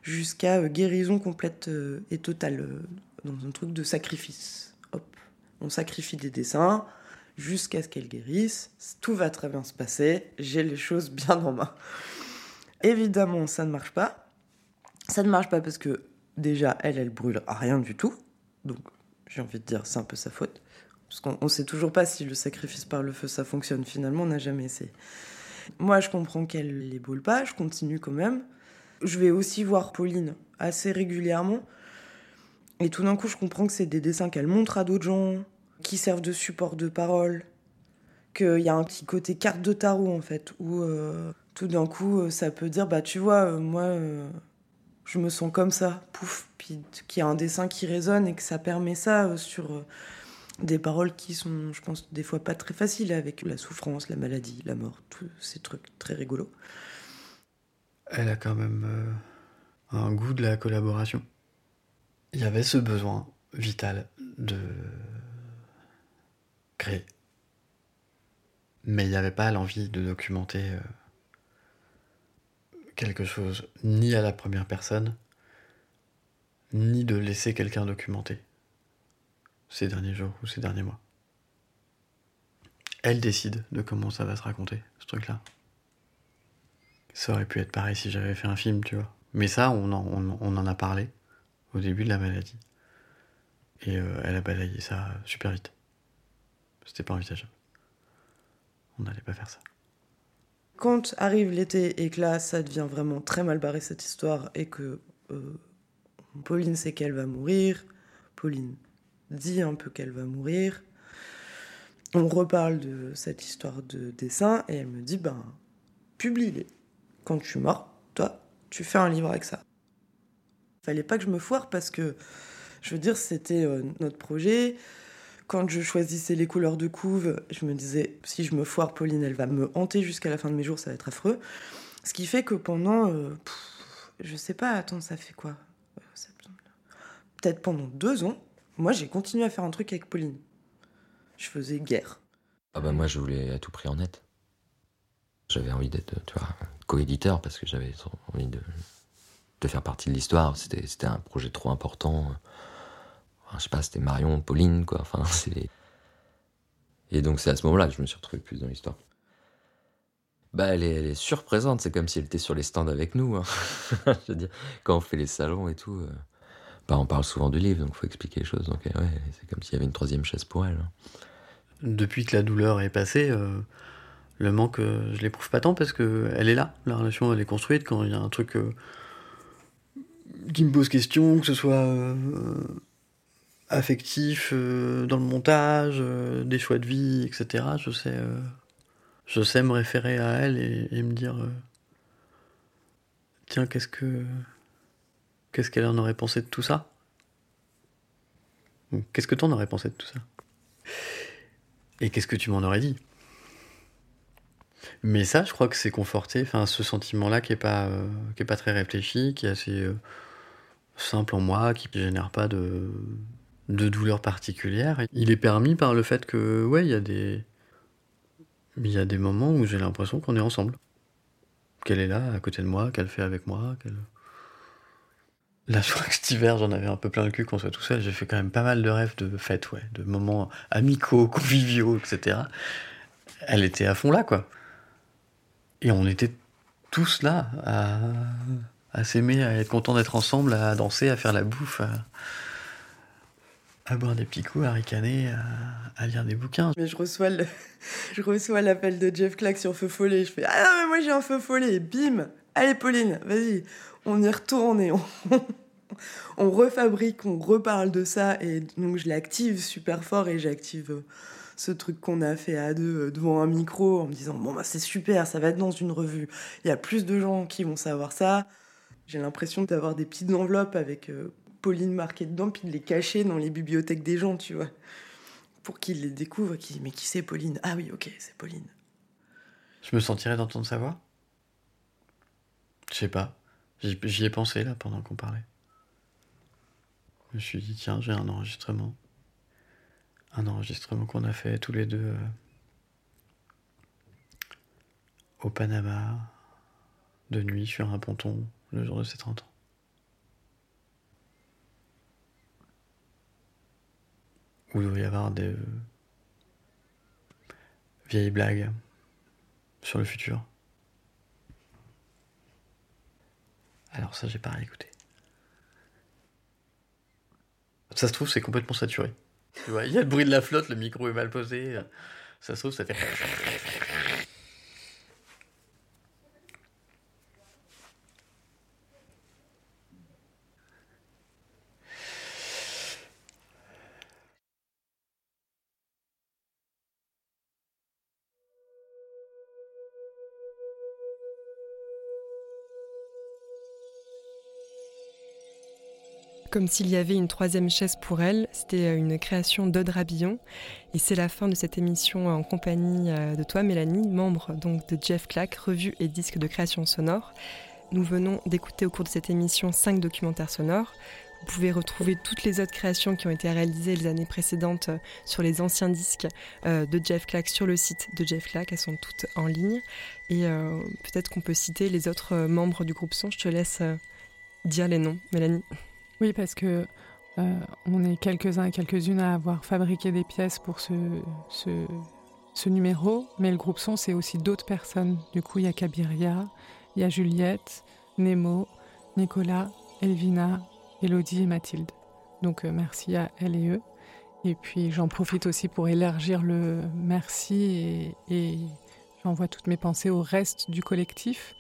jusqu'à guérison complète et totale, dans un truc de sacrifice. Hop, on sacrifie des dessins jusqu'à ce qu'elle guérisse. Tout va très bien se passer. J'ai les choses bien en main. Évidemment, ça ne marche pas. Ça ne marche pas parce que déjà, elle, elle brûle rien du tout. Donc, j'ai envie de dire, c'est un peu sa faute. Parce qu'on ne sait toujours pas si le sacrifice par le feu, ça fonctionne. Finalement, on n'a jamais essayé. Moi, je comprends qu'elle les brûle pas. Je continue quand même. Je vais aussi voir Pauline assez régulièrement. Et tout d'un coup, je comprends que c'est des dessins qu'elle montre à d'autres gens, qui servent de support de parole. Qu'il y a un petit côté carte de tarot, en fait, où euh, tout d'un coup, euh, ça peut dire, bah tu vois, euh, moi, je me sens comme ça, pouf. Puis qu'il y a un dessin qui résonne et que ça permet ça sur des paroles qui sont, je pense, des fois pas très faciles avec la souffrance, la maladie, la mort, tous ces trucs très rigolos. Elle a quand même un goût de la collaboration. Il y avait ce besoin vital de Mais il n'y avait pas l'envie de documenter euh, quelque chose, ni à la première personne, ni de laisser quelqu'un documenter ces derniers jours ou ces derniers mois. Elle décide de comment ça va se raconter, ce truc-là. Ça aurait pu être pareil si j'avais fait un film, tu vois. Mais ça, on en, on- on en a parlé au début de la maladie. Et euh, elle a balayé ça super vite. C'était pas envisageable. On n'allait pas faire ça. Quand arrive l'été et que là, ça devient vraiment très mal barré cette histoire et que euh, Pauline sait qu'elle va mourir, Pauline dit un peu qu'elle va mourir, on reparle de cette histoire de dessin et elle me dit ben, publie-les. Quand tu es mort, toi, tu fais un livre avec ça. Fallait pas que je me foire parce que, je veux dire, c'était euh, notre projet. Quand je choisissais les couleurs de couve, je me disais, si je me foire, Pauline, elle va me hanter jusqu'à la fin de mes jours, ça va être affreux. Ce qui fait que pendant, euh, je sais pas, attends, ça fait quoi? Peut-être pendant deux ans, moi j'ai continué à faire un truc avec Pauline. Je faisais guerre. Ah bah moi je voulais à tout prix en net. J'avais envie d'être, tu vois, coéditeur parce que j'avais envie de, de faire partie de l'histoire. C'était un projet trop important. Je sais pas, c'était Marion, Pauline, quoi. Enfin, c'est... Et donc c'est à ce moment-là que je me suis retrouvé plus dans l'histoire. Bah elle est, elle est surprésente, c'est comme si elle était sur les stands avec nous. hein. je veux dire, quand on fait les salons et tout, euh, bah on parle souvent du livre, donc faut expliquer les choses. Donc euh, ouais, c'est comme s'il y avait une troisième chaise pour elle. hein. Depuis que la douleur est passée, euh, le manque, euh, je l'éprouve pas tant parce que elle est là. La relation, elle est construite. Quand il y a un truc euh, qui me pose question, que ce soit affectif, euh, dans le montage, euh, des choix de vie, etc., je sais, euh, je sais me référer à elle et, me dire tiens, qu'est-ce que. Qu'est-ce qu'elle en aurait pensé de tout ça? Qu'est-ce que t'en aurais pensé de tout ça? Et qu'est-ce que tu m'en aurais dit? Mais ça, je crois que c'est conforté, enfin, ce sentiment-là qui est pas, qui est pas très réfléchi, qui est assez simple en moi, qui génère pas de, de douleur particulière. Il est permis par le fait que, ouais, il y a des, Il y a des moments où j'ai l'impression qu'on est ensemble. Qu'elle est là, à côté de moi, qu'elle fait avec moi. qu'elle... Crois que cet hiver, j'en avais un peu plein le cul qu'on soit tout seul. J'ai fait quand même pas mal de rêves de fêtes, ouais, de moments amicaux, conviviaux, etc. Elle était à fond là, quoi. Et on était tous là, à, à s'aimer, à être contents d'être ensemble, à danser, à faire la bouffe, à boire des petits coups, à ricaner, à, lire des bouquins. Mais je reçois le- je reçois l'appel de Jeff Clack sur Feu Follet. Je fais Ah non, mais moi j'ai un feu follet. Et bim Allez, Pauline, vas-y. On y retourne et on, on refabrique, on reparle de ça. Et donc je l'active super fort et j'active euh, ce truc qu'on a fait à deux euh, devant un micro en me disant Bon, bah c'est super, ça va être dans une revue. Il y a plus de gens qui vont savoir ça. J'ai l'impression d'avoir des petites enveloppes avec euh, Pauline marquée dedans, puis de les cacher dans les bibliothèques des gens, tu vois pour qu'ils les découvrent, qu'ils mais qui c'est Pauline? Ah oui, ok, c'est Pauline. Je me sentirais d'entendre sa voix? Je sais pas. J'y j'y ai pensé là pendant qu'on parlait. Je me suis dit, tiens, j'ai un enregistrement. Un enregistrement qu'on a fait tous les deux euh, au Panama, de nuit sur un ponton, le jour de ses 30 ans. Où il doit y avoir des vieilles blagues sur le futur. Alors ça, j'ai pas réécouté. Ça se trouve, c'est complètement saturé. Tu vois, il y a le bruit de la flotte, le micro est mal posé. Ça se trouve, ça fait... Comme s'il y avait une troisième chaise pour elle, c'était une création d'Aude Rabillon. Et c'est la fin de cette émission en compagnie euh, de toi, Mélanie, membre donc de Jeff Clack, revue et disque de création sonore. Nous venons d'écouter au cours de cette émission cinq documentaires sonores. Vous pouvez retrouver toutes les autres créations qui ont été réalisées les années précédentes euh, sur les anciens disques euh, de Jeff Clack sur le site de Jeff Clack. Elles sont toutes en ligne. Et euh, peut-être qu'on peut citer les autres euh, membres du groupe Son. Je te laisse euh, dire les noms, Mélanie. Oui, parce que euh, on est quelques-uns et quelques-unes à avoir fabriqué des pièces pour ce, ce, numéro, mais le groupe son, c'est aussi d'autres personnes. Du coup, il y a Kabiria, il y a Juliette, Nemo, Nicolas, Elvina, Elodie et Mathilde. Donc euh, merci à elles et eux. Et puis j'en profite aussi pour élargir le merci et, et j'envoie toutes mes pensées au reste du collectif.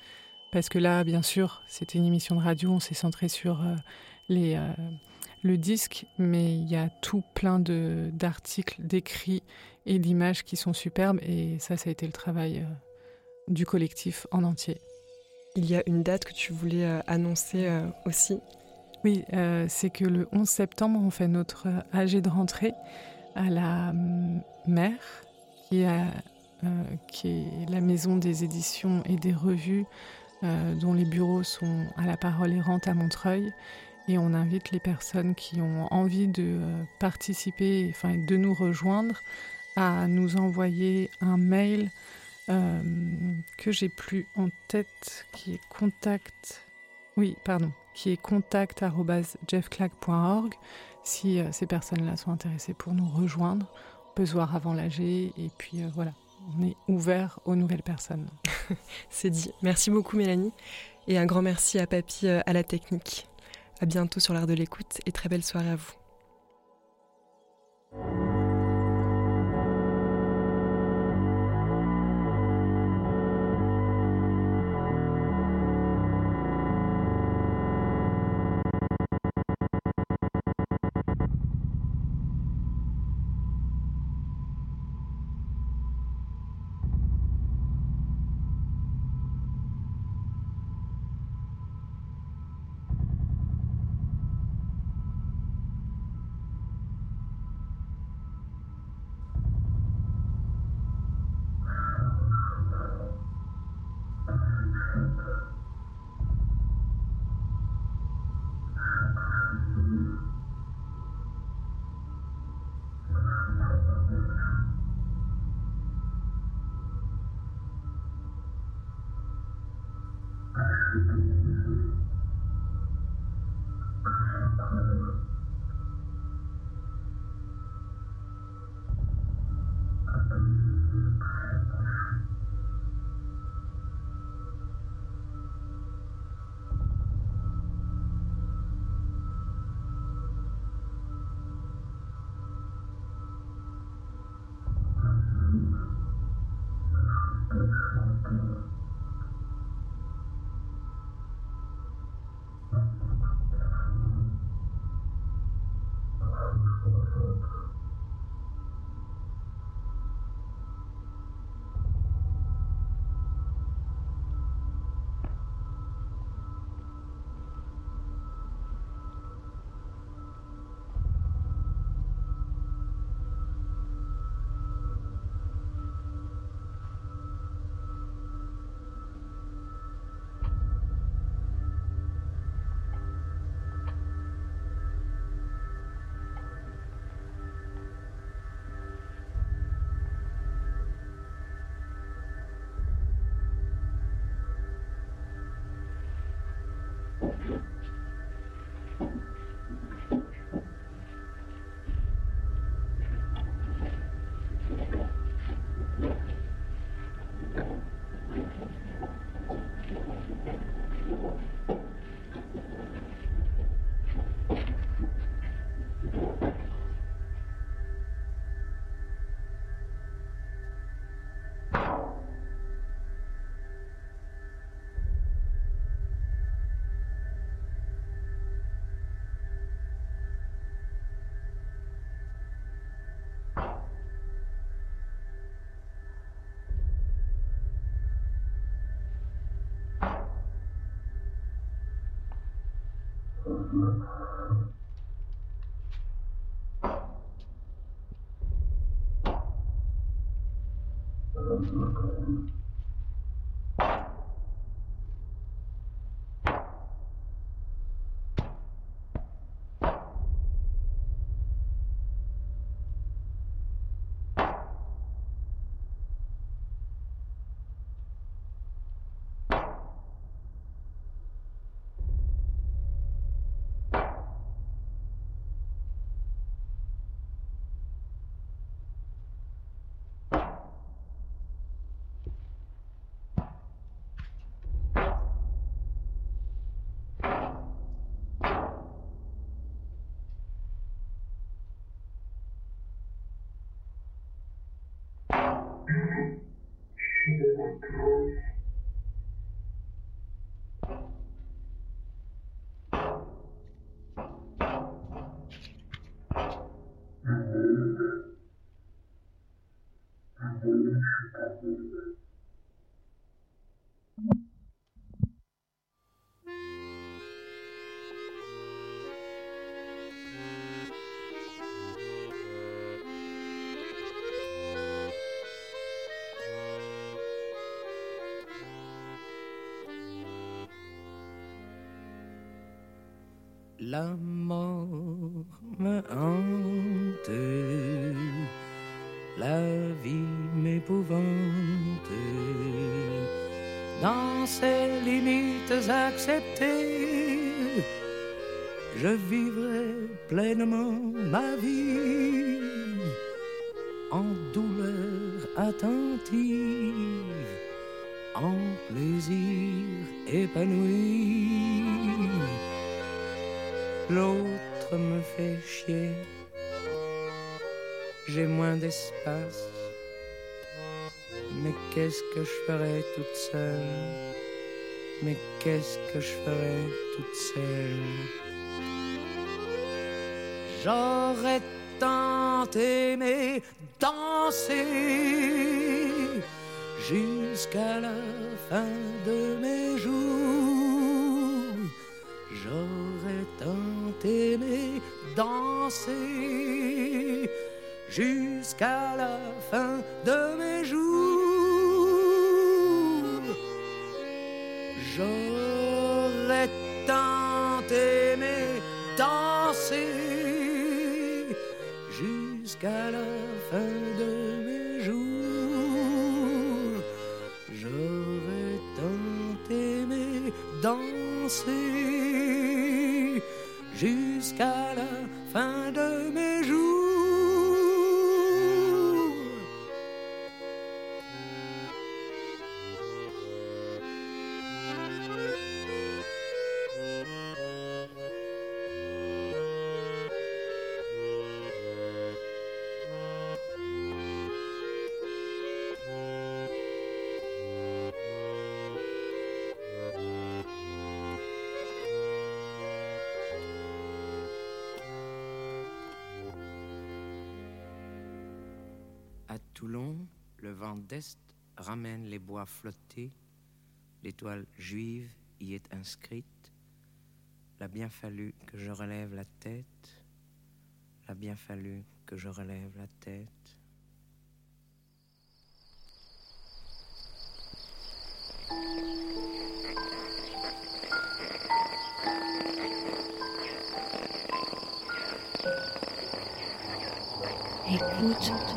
Parce que là, bien sûr, c'était une émission de radio, on s'est centré sur euh, les, euh, le disque, mais il y a tout plein de- d'articles, d'écrits et d'images qui sont superbes, et ça, ça a été le travail euh, du collectif en entier. Il y a une date que tu voulais euh, annoncer aussi? Oui, c'est que le 11 septembre, on fait notre AG de rentrée à la hum, mer, qui est, qui est la maison des éditions et des revues, euh, dont les bureaux sont à la parole errante à Montreuil. Et on invite les personnes qui ont envie de euh, participer, enfin de nous rejoindre, à nous envoyer un mail euh, que j'ai plus en tête, qui est contact. Oui, pardon, qui est contact@jeffclack.org. Si euh, ces personnes-là sont intéressées pour nous rejoindre, on peut se voir avant l'AG et puis voilà, on est ouvert aux nouvelles personnes. C'est dit. Merci beaucoup, Mélanie. Et un grand merci à Papy à la technique. À bientôt sur l'art de l'écoute et très belle soirée à vous. Thank you. Thank mm -hmm. you. La mort me hante, la vie m'épouvante. Dans ses limites acceptées, je vivrai pleinement ma vie en douleur attentive, en plaisir épanoui. L'autre me fait chier, j'ai moins d'espace. Mais qu'est-ce que je ferais toute seule? Mais qu'est-ce que je ferais toute seule? J'aurais tant aimé danser jusqu'à la fin de mes jours. J'aurais tant aimé danser jusqu'à la fin de mes jours. J'aurais tant aimé danser jusqu'à la fin de mes jours. J'aurais tant aimé danser jusqu'à la fin de mes jours. d'Est ramène les bois flottés, l'étoile juive y est inscrite. L'a bien fallu que je relève la tête, l'a bien fallu que je relève la tête. Écoute.